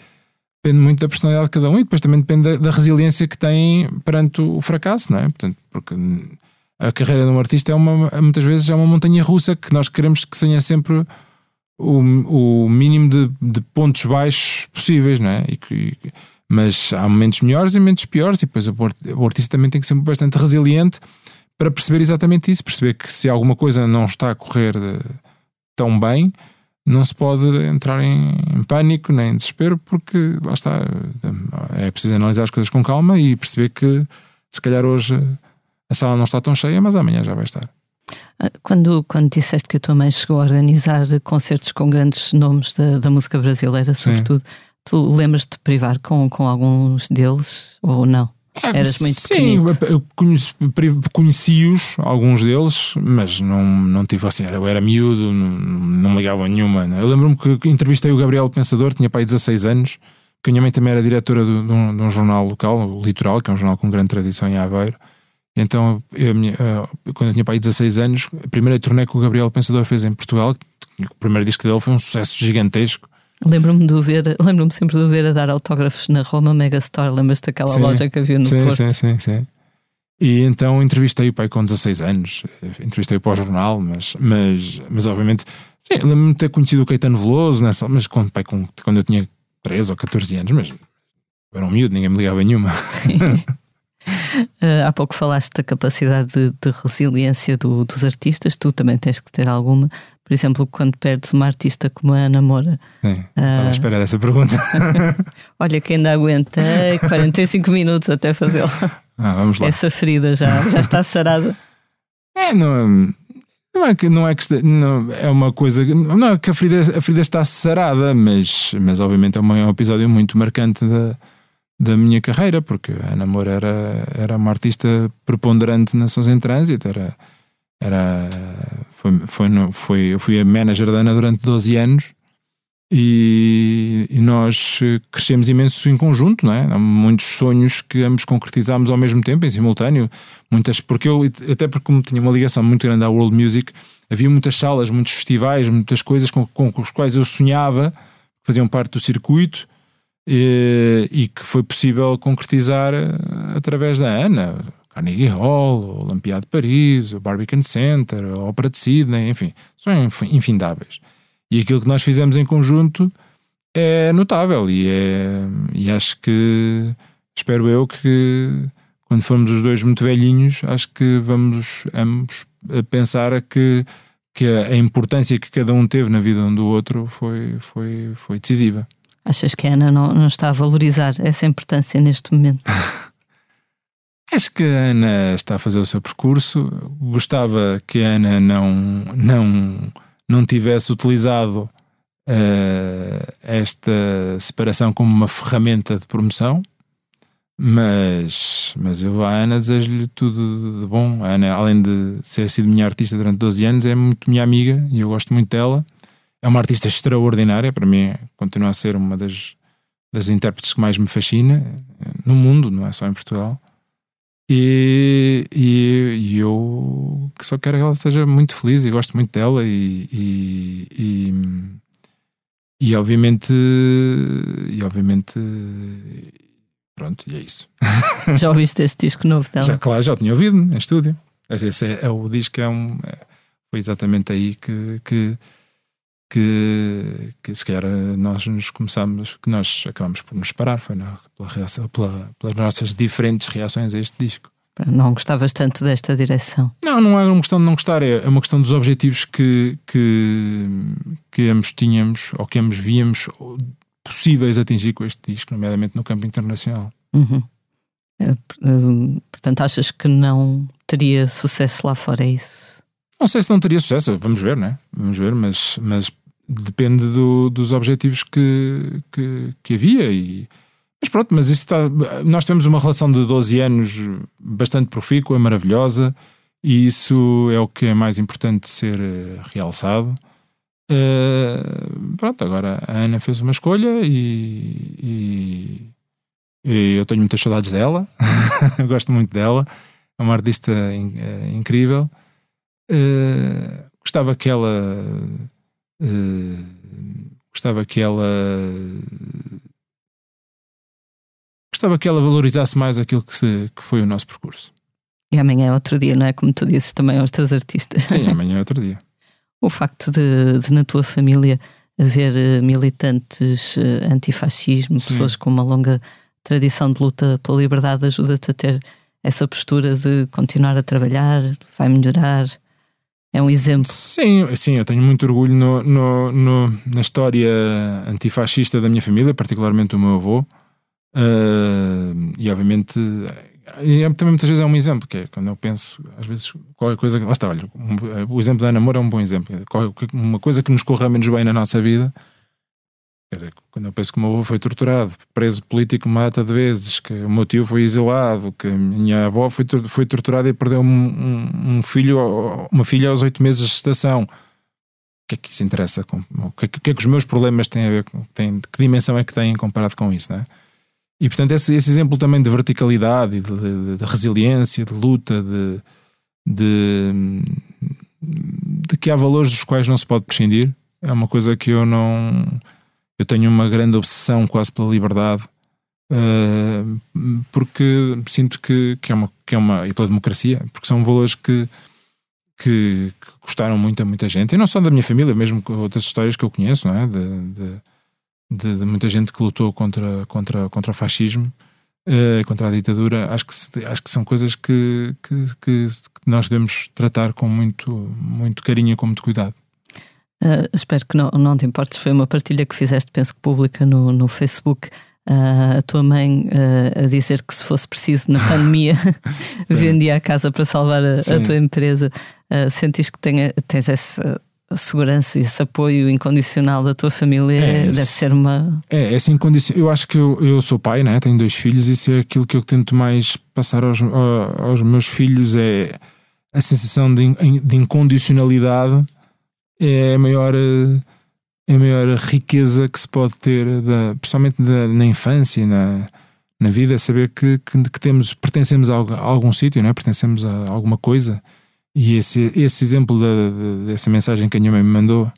depende muito da personalidade de cada um e depois também depende da, da, resiliência que têm perante o fracasso, não é? Portanto, porque a carreira de um artista é uma, muitas vezes é uma montanha russa que nós queremos que tenha sempre o, o mínimo de, de pontos baixos possíveis, não é? E que, mas há momentos melhores e momentos piores, e depois o artista também tem que ser bastante resiliente para perceber exatamente isso, perceber que se alguma coisa não está a correr eh, tão bem, não se pode entrar em, em, pânico nem em desespero, porque lá está, eh, é preciso analisar as coisas com calma e perceber que se calhar hoje a sala não está tão cheia, mas amanhã já vai estar. Ah, quando, quando disseste que a tua mãe chegou a organizar concertos com grandes nomes da, da música brasileira, sobretudo, Sim. Tu lembras-te de privar com, com alguns deles ou não? Eras muito Sim, eu conheci- conheci-os, alguns deles, mas não, não tive assim, eu era miúdo, não, não ligava a nenhuma. Eu lembro-me que entrevistei o Gabriel Pensador, tinha pai 16 anos, que a minha mãe também era diretora de, de um, de um jornal local, o Litoral, que é um jornal com grande tradição em Aveiro. Então, eu, quando eu tinha pai 16 anos, a primeira turnê que o Gabriel Pensador fez em Portugal, o primeiro disco dele foi um sucesso gigantesco. Lembro-me de ver, lembro-me sempre de ver a dar autógrafos na Roma Megastore. Lembras-te daquela Sim. loja que havia no sim, Porto? sim, sim, sim. E então entrevistei o pai com 16 anos, entrevistei para o jornal, mas, mas, mas obviamente, lembro-me de ter conhecido o Caetano Veloso, nessa, mas quando, pai, quando eu tinha 13 ou 14 anos, mas era um miúdo, ninguém me ligava nenhuma. <laughs> Uh, <laughs> há pouco falaste da capacidade de, de resiliência do- dos artistas, tu também tens que ter alguma. Por exemplo, quando perdes uma artista como a Ana Moura, Sim, estava à espera dessa pergunta. <laughs> olha que ainda aguentei <laughs> 45 minutos até fazê-la. Ah, vamos lá. Essa ferida já, já está sarada. É, não, não é que não é que não, é uma coisa não é que a ferida, a ferida está sarada, mas, mas obviamente é, é um episódio muito marcante da, da minha carreira, porque a Ana Moura era, era uma artista preponderante na Sons em Trânsito, era, era foi, foi, foi, eu fui a manager da Ana durante 12 anos e, e nós crescemos imenso em conjunto, não é? Há muitos sonhos que ambos concretizámos ao mesmo tempo, em simultâneo. Muitas, porque eu, até porque como tinha uma ligação muito grande à world music, havia muitas salas, muitos festivais, muitas coisas com, com, com os quais eu sonhava, faziam parte do circuito e, e que foi possível concretizar eh, através da Ana. Carnegie Hall, o Olympiade de Paris, o Barbican Center, a Ópera de Sydney, enfim, são inf- infindáveis. E aquilo que nós fizemos em conjunto é notável e, é, e acho que espero eu que quando formos os dois muito velhinhos, acho que vamos ambos a pensar que, que a importância que cada um teve na vida um do outro foi, foi, foi decisiva. Achas que a Ana não, não está a valorizar essa importância neste momento? <laughs> Acho que a Ana está a fazer o seu percurso. Gostava que a Ana não, não, não tivesse utilizado eh, esta separação como uma ferramenta de promoção, mas, mas eu à Ana desejo-lhe tudo de bom. A Ana, além de ser sido minha artista durante 12 anos, é muito minha amiga e eu gosto muito dela. É uma artista extraordinária, para mim continua a ser uma das, das intérpretes que mais me fascina eh, no mundo, não é só em Portugal. E, e, e eu só quero que ela seja muito feliz e gosto muito dela e, e, e, e obviamente e obviamente pronto, e é isso. <laughs> Já ouviste este disco novo dela? Já, claro, já tinha ouvido em estúdio. Esse é, é o disco, é um, é- foi exatamente aí que, que, que, que se calhar eh, nós nos começamos, que nós acabamos por nos parar, foi pela reação, pela, pelas nossas diferentes reações a este disco. Não gostavas tanto desta direção. Não, não é uma questão de não gostar, é é uma questão dos objetivos que, que, que ambos tínhamos ou que ambos víamos possíveis atingir com este disco, nomeadamente no campo internacional. Uhum. Eh, eh, Portanto, achas que não teria sucesso lá fora, é isso? Não sei se não teria sucesso, vamos ver, né? Vamos ver, mas, mas depende do- dos objetivos que, que, que havia. E, mas pronto, mas isso está. Nós temos uma relação de 12 anos bastante profícua, maravilhosa, e isso é o que é mais importante ser eh, realçado. Eh, pronto, agora a Ana fez uma escolha e, e- e eu tenho muitas saudades dela, <laughs> gosto muito dela, é uma artista in- eh, incrível. Eh, gostava que ela eh, gostava que ela gostava que ela valorizasse mais aquilo que, se- que foi o nosso percurso. E amanhã é outro dia, não é? Como tu dizes também aos teus artistas. Sim, amanhã é outro dia. <laughs> O facto de, de na tua família haver eh, militantes eh, antifascismo, Sim. pessoas com uma longa tradição de luta pela liberdade, ajuda-te a ter essa postura de continuar a trabalhar, vai melhorar. É um exemplo. Sim, sim, eu tenho muito orgulho no, no- no- na história antifascista da minha família, particularmente o meu avô. Eh, e obviamente, e é- também muitas vezes é um exemplo, que é quando eu penso, às vezes, qualquer coisa que. Lá está, olha, um- o exemplo da namoro é um bom exemplo. Uma coisa que nos corra menos bem na nossa vida, Quer dizer, quando eu penso que o meu avô foi torturado, preso político uma data de vezes, que o meu tio foi exilado, que a minha avó foi, foi torturada e perdeu um, um, um filho, uma filha aos oito meses de gestação. O que é que isso interessa? O que, é que, é que os meus problemas têm a ver com. Têm, que dimensão é que têm comparado com isso, não é? E portanto, esse, esse exemplo também de verticalidade, de, de, de resiliência, de luta, de, de, de que há valores dos quais não se pode prescindir, é uma coisa que eu não eu tenho uma grande obsessão quase pela liberdade, uh, porque sinto que, que, é uma, que é uma. e pela democracia, porque são valores que, que, que gostaram muito a muita gente, e não só da minha família, mesmo outras histórias que eu conheço, não é? de, de, de, de muita gente que lutou contra, contra, contra o fascismo. Uh, contra a ditadura, acho que, acho que são coisas que, que, que, nós devemos tratar com muito, muito carinho e com muito cuidado. Uh, espero que não, não te importes. Foi uma partilha que fizeste, penso que pública no, no Facebook. Uh, a tua mãe uh, a dizer que se fosse preciso na pandemia <laughs> <laughs> vendia a casa para salvar a, a tua empresa. Uh, sentes que tenha, tens essa segurança e esse apoio incondicional da tua família? É, deve ser uma. É, é assim, eu acho que eu, eu sou pai, né? tenho dois filhos, e isso é aquilo que eu tento mais passar aos, aos meus filhos: é a sensação de, de incondicionalidade é a maior, é a maior riqueza que se pode ter, da, principalmente da, na infância, na, na vida, é saber que, que, que, temos, pertencemos a, a algum sítio, não é? pertencemos a alguma coisa. E esse, esse exemplo da, dessa mensagem que a minha mãe me mandou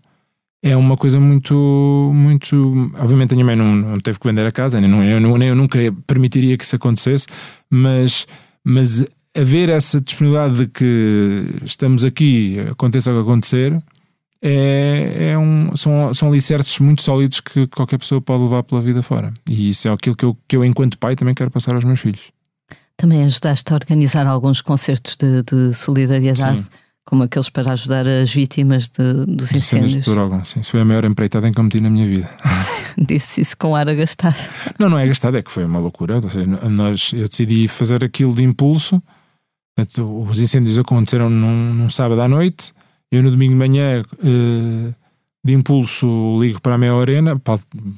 é uma coisa muito, muito. Obviamente, a minha mãe não, não teve que vender a casa, nem, eu, nem eu nunca permitiria que isso acontecesse, mas, mas haver essa disponibilidade de que estamos aqui, aconteça o que acontecer, é, é um, são, são alicerces muito sólidos que qualquer pessoa pode levar pela vida fora. E isso é aquilo que eu, que eu enquanto pai, também quero passar aos meus filhos. Também ajudaste a organizar alguns concertos de, de solidariedade, sim. como aqueles para ajudar as vítimas de, dos incêndios. de Drogão, sim. Isso foi a maior empreitada em que eu meti na minha vida. <laughs> Disse isso com ar a gastar. Não, não é gastado, é que foi uma loucura. Ou seja, nós, eu decidi fazer aquilo de impulso. Os incêndios aconteceram num, num sábado à noite eu no domingo de manhã, uh, de impulso, ligo para a Meia Arena.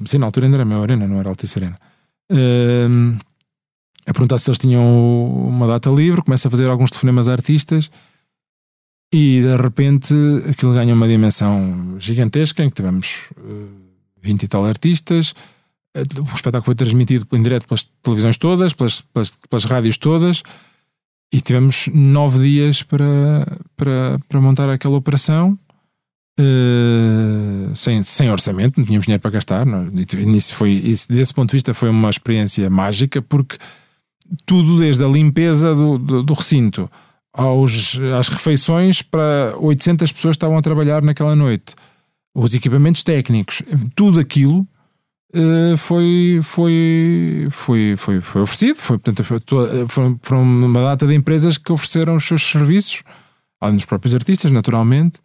Sim, na altura ainda era Meia Arena, não era Altice Arena. Uh, a perguntar se eles tinham uma data livre. Começo a fazer alguns telefonemas a artistas e de repente aquilo ganha uma dimensão gigantesca em que tivemos uh, eh, 20 e tal artistas. O espetáculo foi transmitido em direto pelas televisões todas, pelas, pelas, pelas rádios todas. E tivemos nove dias para, para, para montar aquela operação uh, sem, sem orçamento, não tínhamos dinheiro para gastar. Não? E nisso foi, isso, desse ponto de vista, foi uma experiência mágica, porque tudo, desde a limpeza do, do, do recinto aos, às refeições, para 800 pessoas estavam a trabalhar naquela noite, os equipamentos técnicos, tudo aquilo Uh, foi, foi, foi, foi, foi oferecido. Foi, portanto, foi, foram uma data de empresas que ofereceram os seus serviços, além dos próprios artistas, naturalmente,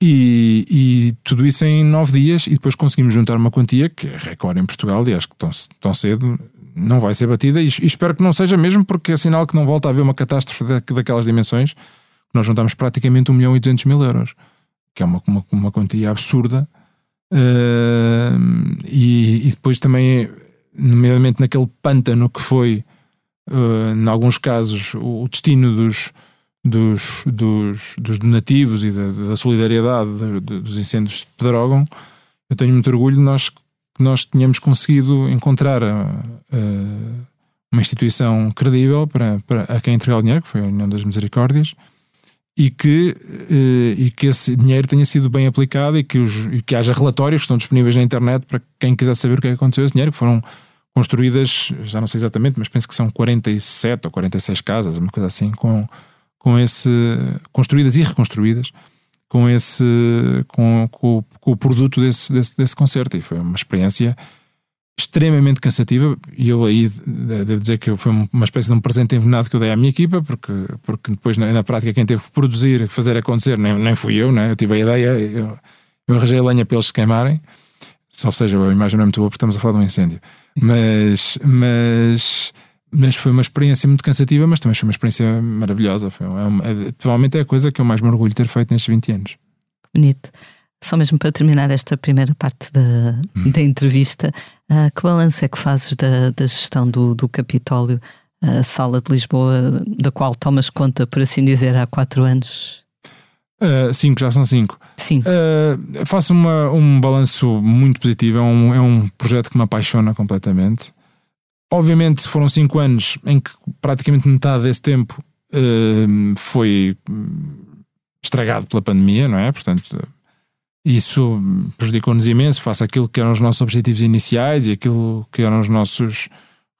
e, e, tudo isso em nove dias. E depois conseguimos juntar uma quantia que é recorde em Portugal e acho que tão, tão cedo não vai ser batida. E, e, espero que não seja mesmo, porque é sinal que não volta a haver uma catástrofe da, daquelas dimensões. Nós juntamos praticamente 1 milhão e 200 mil euros, que é uma, uma, uma quantia absurda Uh, e, e, depois também, nomeadamente naquele pântano que foi, uh, em alguns casos, o, destino dos, dos, dos, dos, donativos e da, da solidariedade de, de, dos incêndios de Pedrógão, eu tenho muito orgulho de nós nós tínhamos conseguido encontrar uh, uma instituição credível para, para a quem entregar o dinheiro, que foi a União das Misericórdias, e que, eh, e que esse dinheiro tenha sido bem aplicado e que, os, e que haja relatórios que estão disponíveis na internet para quem quiser saber o que é que aconteceu a esse dinheiro, que foram construídas, já não sei exatamente, mas penso que são 47 ou 46 casas, uma coisa assim, com, com esse, construídas e reconstruídas com esse, com, com, com o produto desse, desse, desse concerto. E foi uma experiência extremamente cansativa e eu aí devo dizer que foi uma espécie de um presente envenenado que eu dei à minha equipa porque, porque depois na, na prática quem teve que produzir, fazer acontecer nem, nem fui eu, né? eu tive a ideia eu, eu arranjei a lenha para eles se queimarem. Ou seja, a imagem não é muito boa porque estamos a falar de um incêndio. Mas, mas mas foi uma experiência muito cansativa mas também foi uma experiência maravilhosa. Foi, é, provavelmente é a coisa que eu mais me orgulho de ter feito nestes 20 anos. Bonito Só mesmo para terminar esta primeira parte da, da entrevista, uh, que balanço é que fazes da, da gestão do, do Capitólio, a sala de Lisboa, da qual tomas conta, por assim dizer, há quatro anos? Uh, cinco, já são cinco. Sim. Uh, faço uma, um balanço muito positivo, é um, é um projeto que me apaixona completamente. Obviamente foram cinco anos em que praticamente metade desse tempo uh, foi estragado pela pandemia, não é? Portanto, isso prejudicou-nos imenso face àquilo que eram os nossos objetivos iniciais e aquilo que eram os nossos,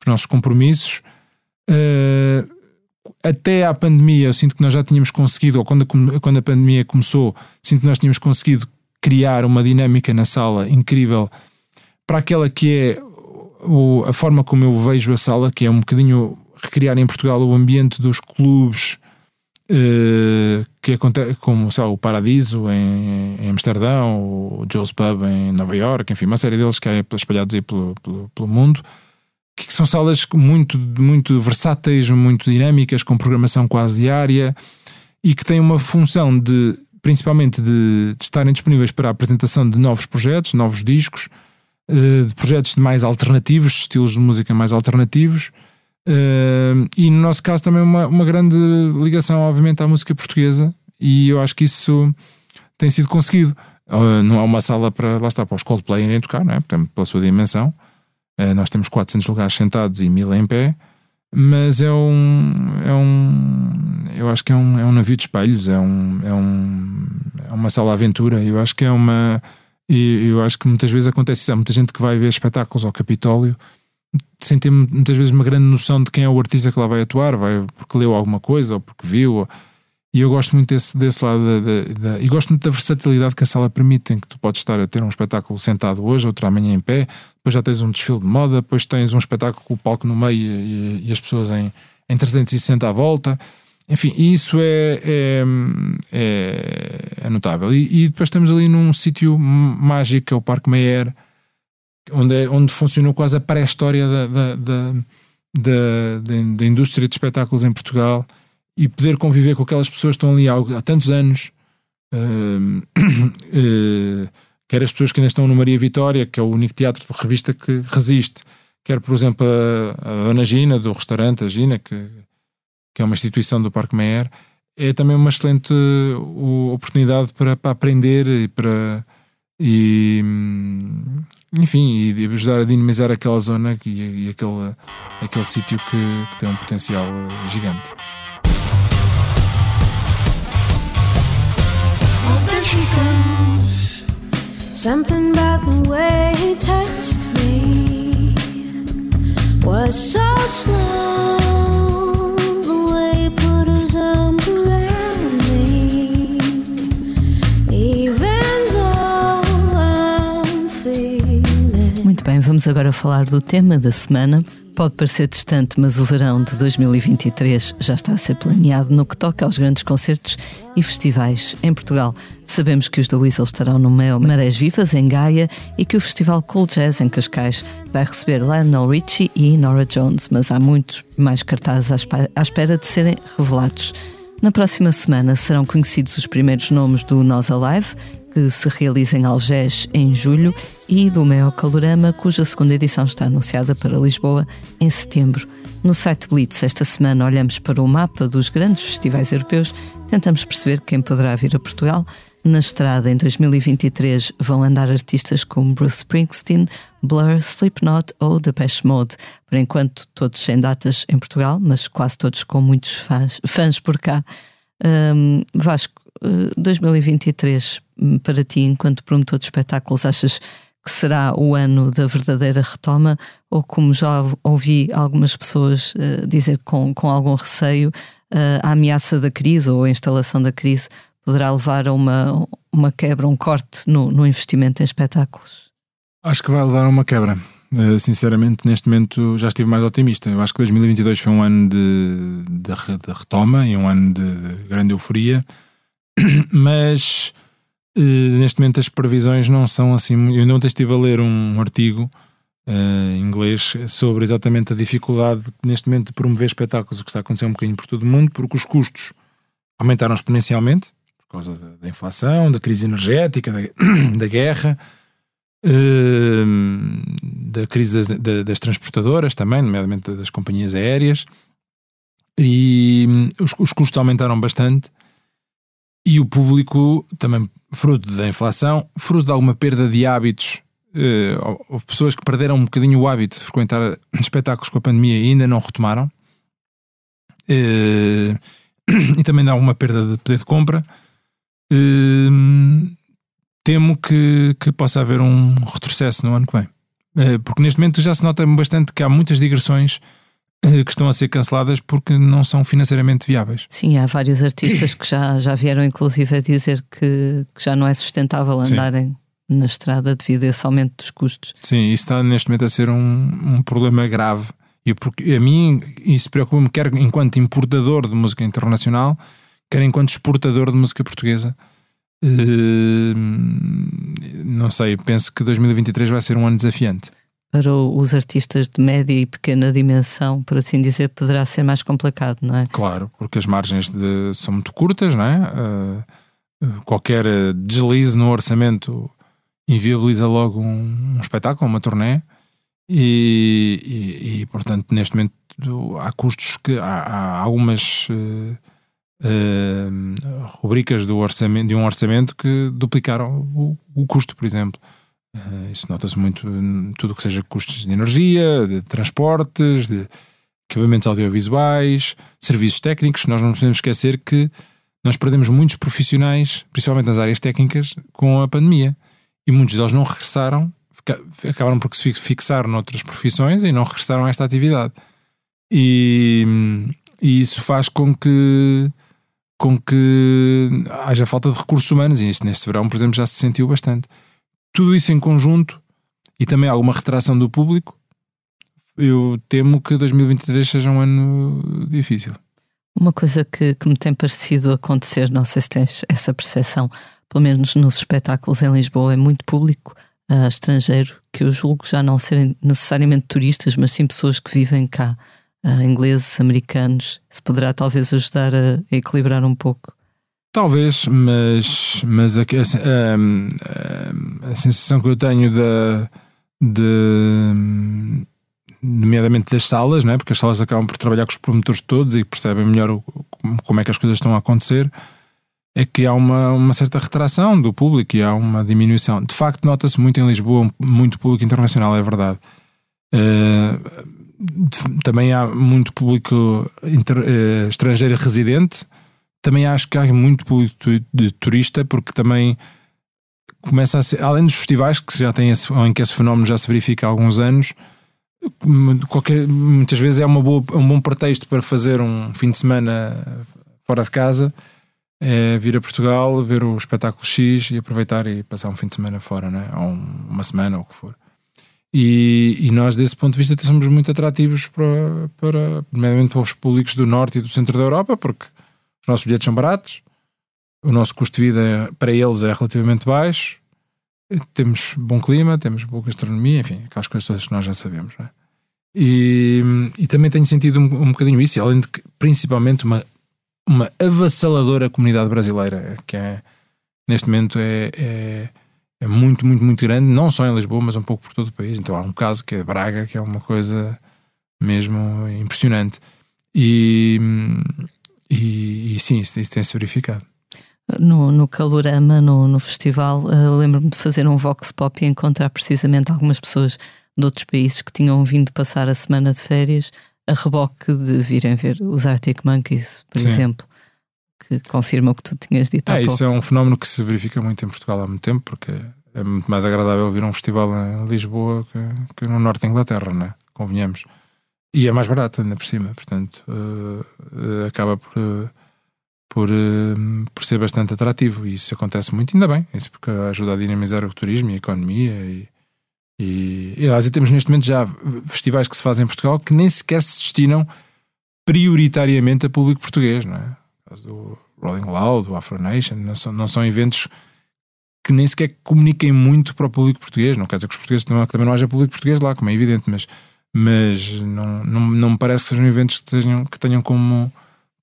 os nossos compromissos. Uh, até à pandemia, eu sinto que nós já tínhamos conseguido, ou quando a, quando a pandemia começou, sinto que nós tínhamos conseguido criar uma dinâmica na sala incrível para aquela que é o, a forma como eu vejo a sala, que é um bocadinho recriar em Portugal o ambiente dos clubes que acontece, como sei lá, o Paradiso em, em Amsterdão, o Joe's Pub em Nova York, enfim, uma série deles que é espalhados aí pelo, pelo, pelo mundo que são salas muito, muito versáteis, muito dinâmicas, com programação quase diária e que têm uma função de, principalmente, de, de estarem disponíveis para a apresentação de novos projetos, novos discos, eh, de projetos mais alternativos, de estilos de música mais alternativos. Uh, e no nosso caso também uma, uma grande ligação, obviamente, à música portuguesa, e eu acho que isso tem sido conseguido. Uh, não é uma sala para lá está para os Coldplay irem tocar, não é? Portanto, pela sua dimensão. Uh, nós temos 400 lugares sentados e 1000 em pé, mas é um, é um eu acho que é um, é um navio de espelhos, é, um, é, um, é uma sala aventura. Eu acho que é uma. E eu acho que muitas vezes acontece isso. Há muita gente que vai ver espetáculos ao Capitólio sem ter muitas vezes uma grande noção de quem é o artista que lá vai atuar, vai porque leu alguma coisa ou porque viu. Ou, e eu gosto muito desse, desse lado e gosto muito da versatilidade que a sala permite, em que tu podes estar a ter um espetáculo sentado hoje, outro amanhã em pé, depois já tens um desfile de moda, depois tens um espetáculo com o palco no meio e, e as pessoas em, em 360 à volta. Enfim, isso é, é, é, é notável. E, e, depois estamos ali num sítio mágico, que é o Parque Meyer, onde, é, onde funcionou quase a pré-história da, da, da, da, da indústria de espetáculos em Portugal e poder conviver com aquelas pessoas que estão ali há, há tantos anos, uh, <coughs> uh, quer as pessoas que ainda estão no Maria Vitória, que é o único teatro de revista que resiste, quer, por exemplo, a, a Dona Gina, do restaurante A Gina, que, que é uma instituição do Parque Meyer, é também uma excelente uh, oportunidade para, para aprender e para. E, enfim, e ajudar a dinamizar aquela zona e, e aquele, aquele sítio que, que tem um potencial gigante. Something about the way he touched me was so slow. Vamos agora falar do tema da semana. Pode parecer distante, mas o verão de 2023 já está a ser planeado no que toca aos grandes concertos e festivais em Portugal. Sabemos que os da Weasel estarão no Mel Marés Vivas, em Gaia, e que o Festival Cool Jazz, em Cascais, vai receber Lionel Richie e Nora Jones, mas há muitos mais cartazes à espera de serem revelados. Na próxima semana serão conhecidos os primeiros nomes do Nós Alive, que se realiza em Algés em julho, e do Meo Calorama, cuja segunda edição está anunciada para Lisboa em setembro. No site Blitz, esta semana, olhamos para o mapa dos grandes festivais europeus, tentamos perceber quem poderá vir a Portugal. Na estrada, em 2023, vão andar artistas como Bruce Springsteen, Blur, Slipknot ou Depeche Mode. Por enquanto, todos sem datas em Portugal, mas quase todos com muitos fãs, fãs por cá. Um, Vasco, 2023 hum, para ti, enquanto promotor de espetáculos, achas que será o ano da verdadeira retoma? Ou, como já ouvi algumas pessoas uh, dizer com, com algum receio, uh, a ameaça da crise ou a instalação da crise poderá levar a uma, uma quebra, um corte no, no investimento em espetáculos? Acho que vai levar a uma quebra. Uh, sinceramente, neste momento já estive mais otimista. Eu acho que 2022 foi um ano de, de, de retoma e um ano de, de grande euforia <clears throat> mas uh, neste momento as previsões não são assim. Eu não estive a ler um artigo uh, em inglês sobre exatamente a dificuldade neste momento de promover espetáculos, o que está a acontecer um bocadinho por todo o mundo, porque os custos aumentaram exponencialmente. por causa da, da inflação, da crise energética, da, <coughs> da guerra, hum, da crise das, da- das transportadoras também, nomeadamente das companhias aéreas, e hum, os, os custos aumentaram bastante. E o público, também fruto da inflação, fruto de alguma perda de hábitos, eh, houve- pessoas que perderam um bocadinho o hábito de frequentar <coughs> espetáculos com a pandemia e ainda não retomaram. Eh, <coughs> e também dá uma perda de poder de compra. Eh, temo que, que possa haver um retrocesso no ano que vem. Porque neste momento já se nota bastante que há muitas digressões que estão a ser canceladas porque não são financeiramente viáveis. Sim, há vários artistas que já, já vieram, inclusive, a dizer que, que já não é sustentável Sim. andarem na estrada devido a esse aumento dos custos. Sim, isso está neste momento a ser um, um problema grave. E porque a mim isso preocupa-me, quer enquanto importador de música internacional, quer enquanto exportador de música portuguesa. Eh, não sei, penso que 2023 vai ser um ano desafiante. Para os artistas de média e pequena dimensão, por assim dizer, poderá ser mais complicado, não é? Claro, porque as margens de- são muito curtas, não é? Eh, qualquer eh, deslize no orçamento inviabiliza logo um, um espetáculo, uma turnê, e, e- e, portanto, neste momento há custos que há, há algumas eh, eh, rubricas do orçamento, de um orçamento que duplicaram o, o custo, por exemplo. Eh, isso nota-se muito em tudo que seja custos de energia, de transportes, de equipamentos audiovisuais, serviços técnicos. Nós não podemos esquecer que nós perdemos muitos profissionais, principalmente nas áreas técnicas, com a pandemia. E muitos deles não regressaram, acabaram por se fixar noutras profissões e não regressaram a esta atividade. E, e isso faz com que com que haja falta de recursos humanos, e isso neste verão, por exemplo, já se sentiu bastante. Tudo isso em conjunto e também alguma retração do público, eu temo que 2023 seja um ano difícil. Uma coisa que, que me tem parecido acontecer, não sei se tens essa percepção, pelo menos nos espetáculos em Lisboa, é muito público ah, estrangeiro, que eu julgo já não serem necessariamente turistas, mas sim pessoas que vivem cá, ah, ingleses, americanos. Isso poderá talvez ajudar a, a equilibrar um pouco. Talvez, mas, mas a, a, a- a sensação que eu tenho da, de, nomeadamente das salas, não é? porque as salas acabam por trabalhar com os promotores todos e percebem melhor como- é que as coisas estão a acontecer, é que há uma, uma certa retração do público e há uma diminuição. De facto, nota-se muito em Lisboa, muito público internacional, é verdade. De- também há muito público inter- eh, estrangeiro residente. Também acho que há muito de turista, porque também começa a ser, além dos festivais que já têm esse, em que esse fenómeno já se verifica há alguns anos, qualquer, muitas vezes é uma boa, é um bom pretexto para fazer um fim de semana fora de casa, é vir a Portugal, ver o espetáculo X e aproveitar e passar um fim de semana fora, não é? ou um- uma semana, ou o que for. E, e nós, desse ponto de vista, somos muito atrativos para, para, nomeadamente para os públicos do norte e do centro da Europa, porque os nossos bilhetes são baratos, o nosso custo de vida para eles é relativamente baixo, temos bom clima, temos boa gastronomia, enfim, aquelas coisas todas que nós já sabemos. É? e, e também tenho sentido um, um bocadinho isso, além de que, principalmente, uma, uma avassaladora comunidade brasileira, que é, neste momento é, é, é muito, muito, muito grande, não só em Lisboa, mas um pouco por todo o país. Então há um caso que é Braga, que é uma coisa mesmo impressionante. E, e, e sim, isso, isso tem-se verificado. No, no Calorama, no, no festival, ah, lembro-me de fazer um vox pop e encontrar precisamente algumas pessoas de outros países que tinham vindo passar a semana de férias a reboque de virem ver os Arctic Monkeys, por Sim. exemplo, que confirma o que tu tinhas dito há É, isso é um fenómeno que se verifica muito em Portugal há muito tempo, porque é muito mais agradável vir a um festival em Lisboa que, que no norte da Inglaterra, né? convenhamos. E é mais barato ainda por cima, portanto, eh, eh, acaba por, eh, por, por ser bastante atrativo. E isso acontece muito, ainda bem, isso porque ajuda a dinamizar o turismo e a economia. E, e, e aliás, temos neste momento já festivais que se fazem em Portugal que nem sequer se destinam prioritariamente a público português, não é? Do Rolling Loud, o Afro Nation, não são, não são eventos que nem sequer comuniquem muito para o público português. Não quer dizer que os portugueses não, também não haja público português lá, como é evidente, mas, mas não, não, não me parece que sejam eventos que tenham, que tenham como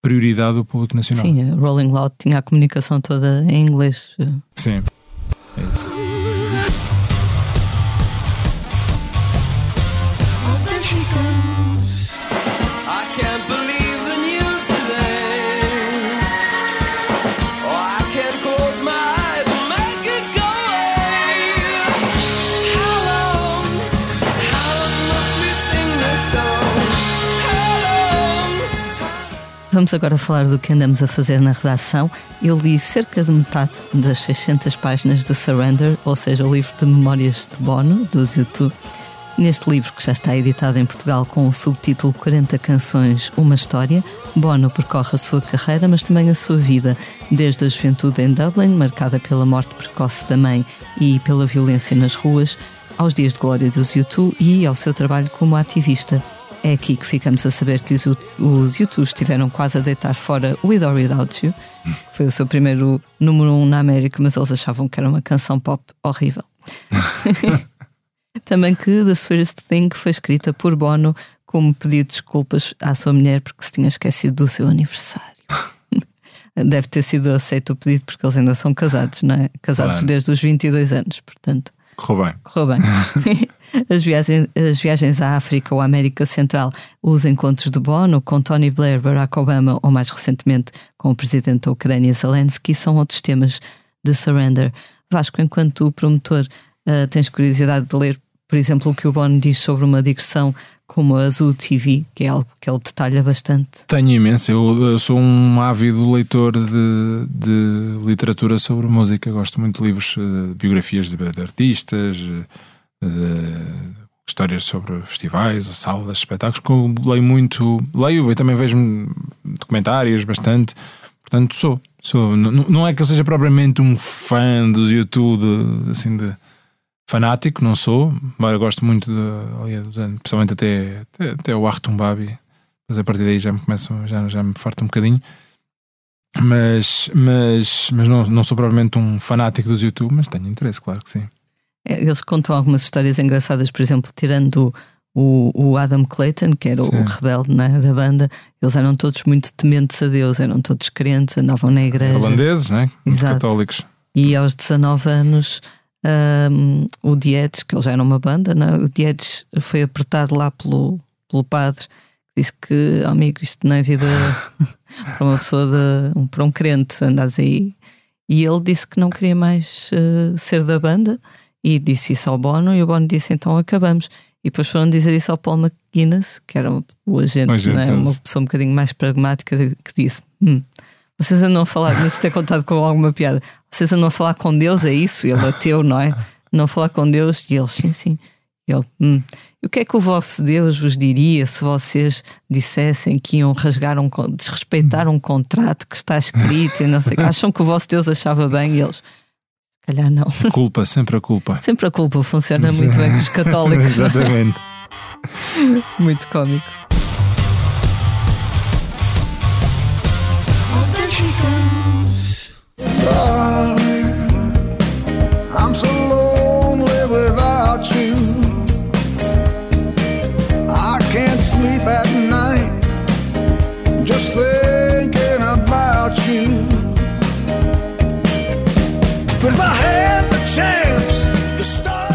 prioridade do público nacional. Sim, a Rolling Loud tinha a comunicação toda em inglês. Sim, é isso. I can't believe Vamos agora falar do que andamos a fazer na redação. Eu li cerca de metade das 600 páginas de Surrender, ou seja, o livro de memórias de Bono, dos YouTube. Neste livro, que já está editado em Portugal com o subtítulo 40 Canções, Uma História, Bono percorre a sua carreira, mas também a sua vida, desde a juventude em Dublin, marcada pela morte precoce da mãe e pela violência nas ruas, aos dias de glória dos U2 e ao seu trabalho como ativista. É aqui que ficamos a saber que os, os U2 estiveram quase a deitar fora With or Without You, que foi o seu primeiro número um na América, mas eles achavam que era uma canção pop horrível. <laughs> Também que The Sweetest Thing foi escrita por Bono como pedido de desculpas à sua mulher porque se tinha esquecido do seu aniversário. <laughs> Deve ter sido aceito o pedido porque eles ainda são casados, não é? Casados Claro. desde os 22 anos, portanto. Correu bem. Correu bem. <laughs> as, viagens, as viagens à África ou à América Central, os encontros de Bono com Tony Blair, Barack Obama ou mais recentemente com o presidente da Ucrânia Zelensky são outros temas de Surrender. Vasco, enquanto promotor, ah, tens curiosidade de ler, por exemplo, o que o Bono diz sobre uma digressão como a Azul TV, que é algo que ele detalha bastante. Tenho imenso. Eu, eu sou um ávido leitor de, de literatura sobre música. Gosto muito de livros, eh, de biografias de, de artistas, de histórias sobre festivais, salas, espetáculos. que eu leio muito, leio e também vejo documentários bastante. Portanto, sou. sou não, não é que eu seja propriamente um fã dos YouTube, de- assim, de fanático, não sou, mas gosto muito de, anos, principalmente até, até, até o Artum Babi. Mas a partir daí já me começo, já, já me farto um bocadinho. Mas, mas, mas não, não sou propriamente um fanático dos YouTube, mas tenho interesse, claro que sim. É, Eles contam algumas histórias engraçadas, por exemplo, tirando o, o Adam Clayton, que era Sim. o rebelde né, da banda, eles eram todos muito tementes a Deus, eram todos crentes, andavam na igreja. Holandeses, né? Muito Exato. católicos. E aos 19 anos, hum, o Diedes, que ele já era uma banda, né, o Diedes foi apertado lá pelo, pelo padre, disse que, amigo, isto não é vida <laughs> para uma pessoa, de, um- para um crente, andares aí. E ele disse que não queria mais eh, ser da banda e disse isso ao Bono, e o Bono disse então acabamos. E depois foram dizer isso ao Paul McGuinness, que era o agente, O agente, né, é. uma pessoa um bocadinho mais pragmática, que disse: "Hum, vocês andam a falar, mas é contado com alguma piada. Vocês andam a falar com Deus, é isso? Ele ateu, não é? Não falar com Deus. E eles, sim, sim. E ele, hum. E o que é que o vosso Deus vos diria se vocês dissessem que iam rasgar um, desrespeitar um contrato que está escrito e não sei? Acham que o vosso Deus achava bem? E eles, calhar não. A culpa, sempre a culpa. Sempre a culpa funciona muito bem com os <laughs> católicos. Exatamente. Muito cómico. I'm so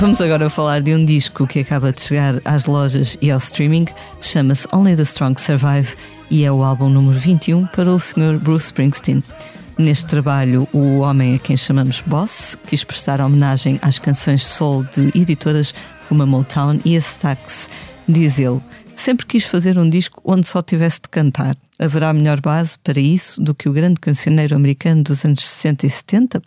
Vamos agora falar de um disco que acaba de chegar às lojas e ao streaming. Chama-se Only the Strong Survive e é o álbum número 21 para o Sr. Bruce Springsteen. Neste trabalho, o homem a quem chamamos Boss quis prestar homenagem às canções soul de editoras como a Motown e a Stax. Diz ele: Sempre quis fazer um disco onde só tivesse de cantar. Haverá melhor base para isso do que o grande cancioneiro americano dos anos 60 e 70?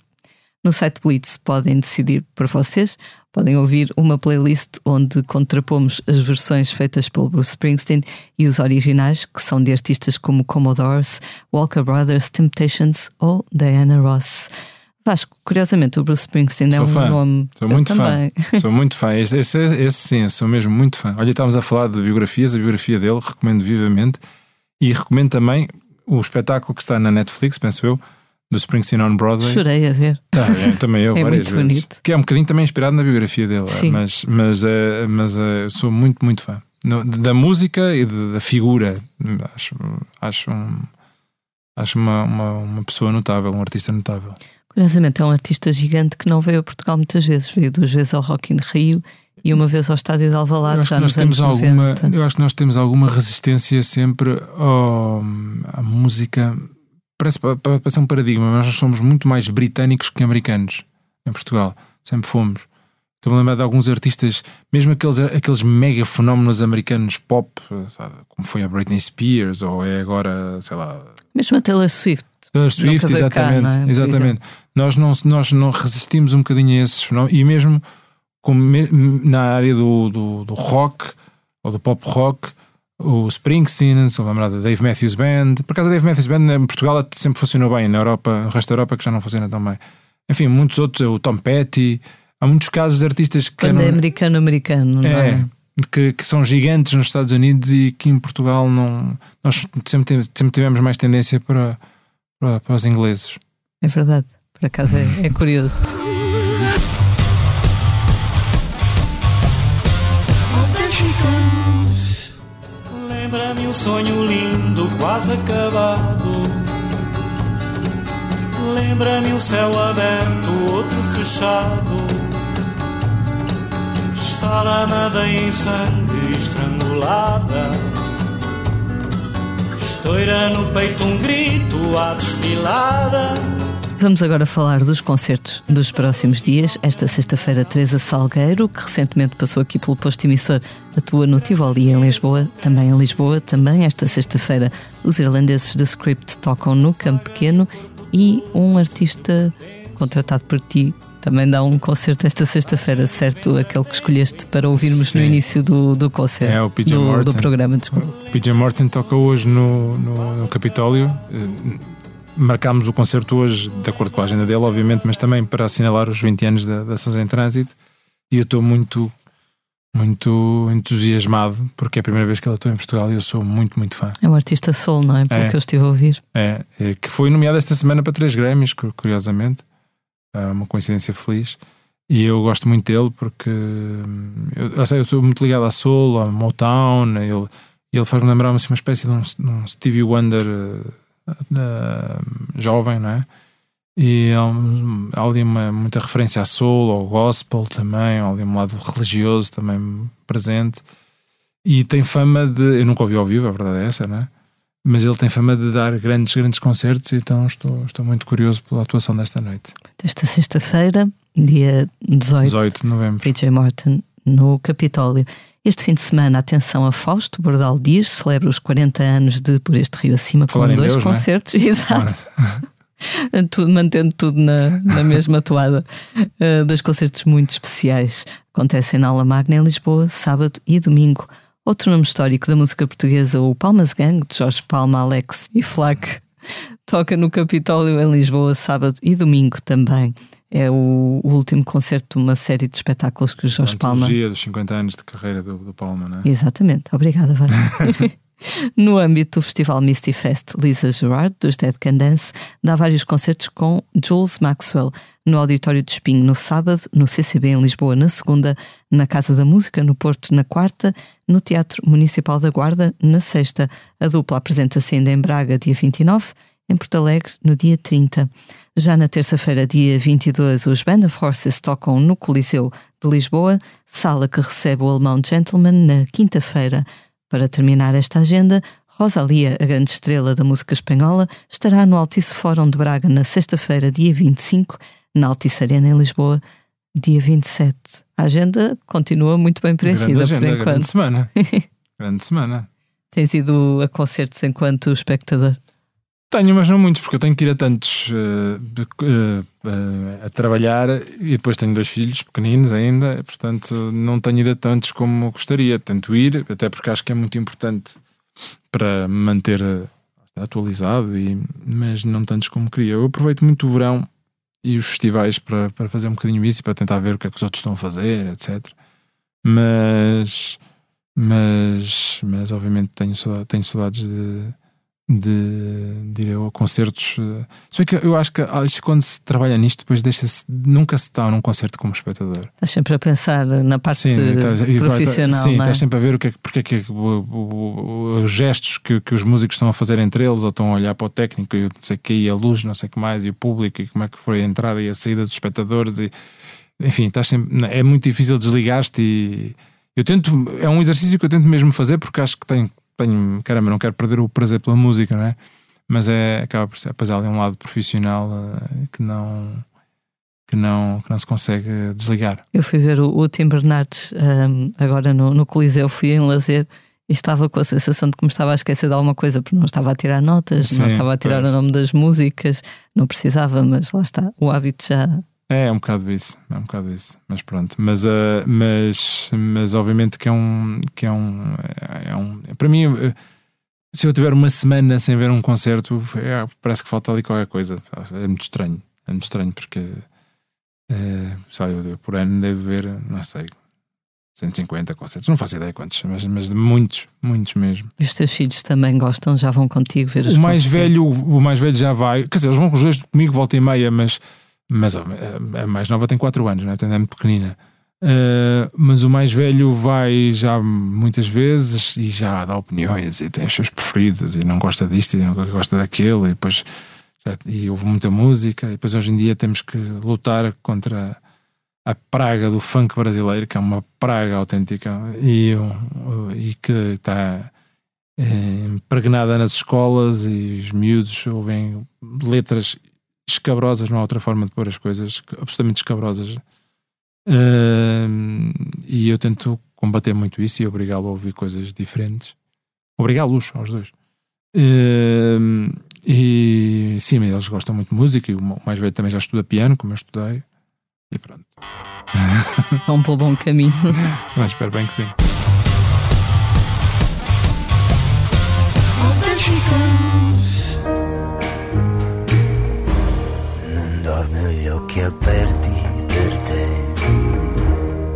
No site Blitz podem decidir por vocês, podem ouvir uma playlist onde contrapomos as versões feitas pelo Bruce Springsteen e os originais, que são de artistas como Commodores, Walker Brothers, Temptations ou Diana Ross. Vasco, curiosamente, o Bruce Springsteen é Sou um fã. nome. Sou muito também. fã. <laughs> Sou muito fã. Esse, esse, esse sim, sou mesmo muito fã. Olha, estávamos a falar de biografias, a biografia dele, recomendo vivamente. E recomendo também o espetáculo que está na Netflix, penso eu, do Springsteen on Broadway. Chorei a ver. Tá, é, também eu, <laughs> É várias muito vezes. bonito. Que é um bocadinho também inspirado na biografia dele, é, Sim. mas, mas, é, mas é, sou muito, muito fã. No- da música e de- da figura. Acho, acho um, acho uma, uma, uma pessoa notável, um artista notável. Curiosamente, é um artista gigante que não veio a Portugal muitas vezes. Veio duas vezes ao Rock in Rio e uma vez ao Estádio de Alvalade, já nos temos anos alguma, 90. eu acho que nós temos alguma resistência sempre ao- à música. Parece pa- pa- parece um paradigma, mas nós somos muito mais britânicos que americanos em Portugal. Sempre fomos. Estou-me a lembrar de alguns artistas, mesmo aqueles, aqueles mega fenómenos americanos pop, sabe, como foi a Britney Spears, ou é agora, sei lá, Mesmo a Taylor Swift. Taylor Swift, cá, exatamente. não é? Exatamente. Nós, não, nós não resistimos um bocadinho a esses fenómenos. E mesmo na área do, do, do rock ou do pop rock, o Springsteen, estou a lembrar da Dave Matthews Band. Por acaso, a Dave Matthews Band em Portugal sempre funcionou bem, na Europa, no resto da Europa, que já não funciona tão bem. Enfim, muitos outros, o Tom Petty. Há muitos casos de artistas que Quando eram- é americano-americano, não é? é, que, que são gigantes nos Estados Unidos e que em Portugal não. Nós sempre, sempre tivemos mais tendência para, para, para os ingleses. É verdade. Por acaso é, é curioso. <laughs> um sonho lindo, quase acabado. Lembra-me um céu aberto, outro fechado. Está lâmada em sangue estrangulada. Estoura no peito um grito à desfilada. Vamos agora falar dos concertos dos próximos dias. Esta sexta-feira, Teresa Salgueiro, que recentemente passou aqui pelo posto emissor, atua no Tivoli em Lisboa, também em Lisboa. Também esta sexta-feira, os irlandeses da Script tocam no Campo Pequeno e um artista contratado por ti também dá um concerto esta sexta-feira, certo? Aquele que escolheste para ouvirmos Sim. no início do, do concerto. É, o PJ do, Morton. do programa, desculpa. PJ Morton toca hoje no, no, no Capitólio. Marcámos o concerto hoje, de acordo com a agenda dele, obviamente, mas também para assinalar os 20 anos da, da em Trânsito. E eu estou muito, muito entusiasmado, porque é a primeira vez que ela estou em Portugal e eu sou muito, muito fã. É um artista soul, não é? Pelo É. que eu estive a ouvir. É, é, que foi nomeado esta semana para três Grammys, cu- curiosamente. É uma coincidência feliz. E eu gosto muito dele porque eu, sei, eu sou muito ligado à Soul, à Motown. Ele, ele faz-me lembrar assim, uma espécie de um, um Stevie Wonder eh, jovem, não é? E há, um- ali uma, muita referência à Soul, ao Gospel também, há ali um lado religioso também presente. E tem fama de. Eu nunca ouvi ao vivo, a verdade é essa, não é? mas ele tem fama de dar grandes, grandes concertos, então estou, estou muito curioso pela atuação desta noite. Esta sexta-feira, dia 18, 18 de novembro. PJ Morton no Capitólio. Este fim de semana, atenção a Fausto Bordal Dias, celebra os 40 anos de Por Este Rio Acima com Falar dois Deus, é? concertos. <laughs> Exato. Ora, <laughs> tudo, mantendo tudo na, na mesma toada. Uh, dois concertos muito especiais acontecem na Aula Magna em Lisboa, sábado e domingo. Outro nome histórico da música portuguesa, o Palmas Gang, de Jorge Palma, Alex e Flack, toca no Capitólio em Lisboa, sábado e domingo também. É o, último concerto de uma série de espetáculos que o Jorge a Palma antologia dos 50 anos de carreira do, do Palma, não é? Exatamente, obrigada, Vasco. <laughs> no âmbito do Festival Misty Fest, Lisa Gerard, dos Dead Can Dance, dá vários concertos com Jules Maxwell, no Auditório de Espinho no sábado, no CCB em Lisboa na segunda, na Casa da Música no Porto na quarta, no Teatro Municipal da Guarda na sexta. A dupla apresenta-se ainda em Braga, dia 29, em Porto Alegre, no dia 30. Já na terça-feira, dia 22, os Band of Horses tocam no Coliseu de Lisboa, sala que recebe o alemão Gentleman na quinta-feira. Para terminar esta agenda, Rosalia, a grande estrela da música espanhola, estará no Altice Fórum de Braga na sexta-feira, dia 25, na Altice Arena em Lisboa, dia 27. A agenda continua muito bem grande preenchida agenda, por grande enquanto. semana. <laughs> grande semana. Tens ido a concertos enquanto espectador? Tenho, mas não muitos, porque eu tenho que ir a tantos de- eh, eh, a trabalhar e depois tenho dois filhos pequeninos ainda, portanto não tenho ido a tantos como gostaria. Tento ir, até porque acho que é muito importante para manter eh, atualizado, e, mas não tantos como queria. Eu aproveito muito o verão e os festivais para, para fazer um bocadinho isso e para tentar ver o que é que os outros estão a fazer, etc. Mas, mas, mas obviamente tenho, saudade- tenho saudades de, de, de ir a concertos. eh, Se bem que eu acho que quando se trabalha nisto, depois deixa-se. Nunca se está num concerto como espectador. Estás sempre a pensar na parte e vai- profissional, sim, é? estás sempre a ver o que é que, porque é que os gestos que, que os músicos estão a fazer entre eles, ou estão a olhar para o técnico e não sei o que, e a luz, não sei o que mais, e o público, e como é que foi a entrada e a saída dos espectadores, e enfim, estás sempre, é muito difícil desligar-te e eu tento, é um exercício que eu tento mesmo fazer porque acho que tenho, tenho caramba, não quero perder o prazer pela música, não é? Mas é, acaba por ser, apesar de um lado profissional eh, que não que não, que não se consegue desligar. Eu fui ver o, o Tim Bernardes hum, agora no, no Coliseu, fui em lazer e estava com a sensação de que me estava a esquecer de alguma coisa, porque não estava a tirar notas, não Sim, estava a tirar pois. o nome das músicas, não precisava, mas lá está, o hábito já. É, é um bocado isso, é um bocado isso, mas pronto. Mas, eh, mas, mas obviamente que é um, que é um, é um para mim, eh, se eu tiver uma semana sem ver um concerto, é, parece que falta ali qualquer coisa. É muito estranho, é muito estranho porque, eh, sei lá, eu por ano devo ver, não sei, 150 concertos, não faço ideia quantos, mas, mas muitos, muitos mesmo. E os teus filhos também gostam, já vão contigo ver os O mais concertos? velho, o mais velho já vai, quer dizer, eles vão os dois comigo volta e meia, mas, mas a a mais nova tem 4 anos, não é? Portanto, é muito pequenina. Uh, mas o mais velho vai já muitas vezes e já dá opiniões e tem os seus preferidos e não gosta disto e não gosta daquilo e depois já, e ouve muita música e depois hoje em dia temos que lutar contra a praga do funk brasileiro que é uma praga autêntica e, e que está eh, impregnada nas escolas e os miúdos ouvem letras escabrosas, não há outra forma de pôr as coisas, absolutamente escabrosas. Ahm, e eu tento combater muito isso e obrigá-lo a ouvir coisas diferentes. Obrigá-los aos dois. Ahm, e sim, eles gostam muito de música e o mais velho também já estuda piano, como eu estudei. E pronto. Vão pelo bom caminho. <laughs> Mas espero bem que sim. Non dorme gli occhi aperti per te.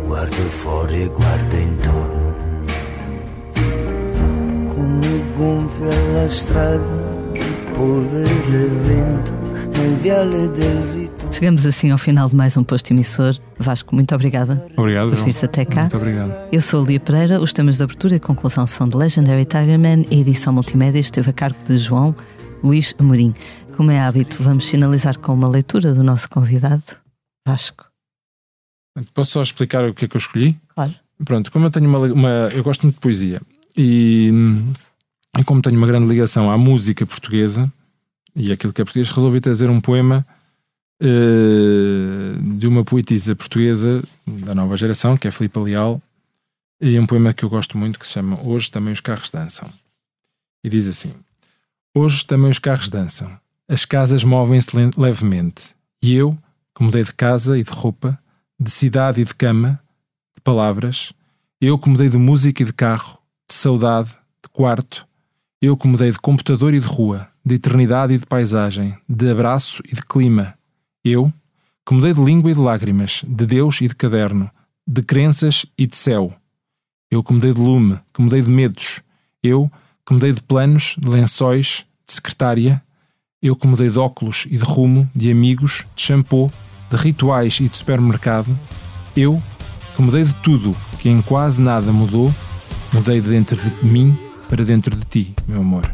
Guardo fuori e guardo intorno. Come gonfia la strada di polvere e vento nel viale del rito. Chegamos assim ao final de mais um posto emissor. Vasco, muito obrigada Obrigado. por vir até cá. Muito obrigado. Eu sou a Lia Pereira, os temas de abertura e conclusão são de Legendary Tigerman, a edição multimédia esteve a cargo de João Luís Amorim. Como é hábito, vamos finalizar com uma leitura do nosso convidado, Vasco. Posso só explicar o que é que eu escolhi? Claro. Pronto, como eu tenho uma, uma- eu gosto muito de poesia e, e como tenho uma grande ligação à música portuguesa e aquilo que é português, resolvi trazer um poema eh, de uma poetisa portuguesa da nova geração, que é Filipe Leal, e um poema que eu gosto muito que se chama Hoje também os carros dançam. E diz assim: Hoje também os carros dançam, as casas movem-se levemente, e eu, que mudei de casa e de roupa, de cidade e de cama, de palavras, eu que mudei de música e de carro, de saudade, de quarto, eu que mudei de computador e de rua, de eternidade e de paisagem, de abraço e de clima, eu que mudei de língua e de lágrimas, de Deus e de caderno, de crenças e de céu, eu que mudei de lume, que mudei de medos, eu que que mudei de planos, de lençóis, de secretária, eu que mudei de óculos e de rumo, de amigos, de shampoo, de rituais e de supermercado, eu que mudei de tudo, que em quase nada mudou, mudei de dentro de mim para dentro de ti, meu amor.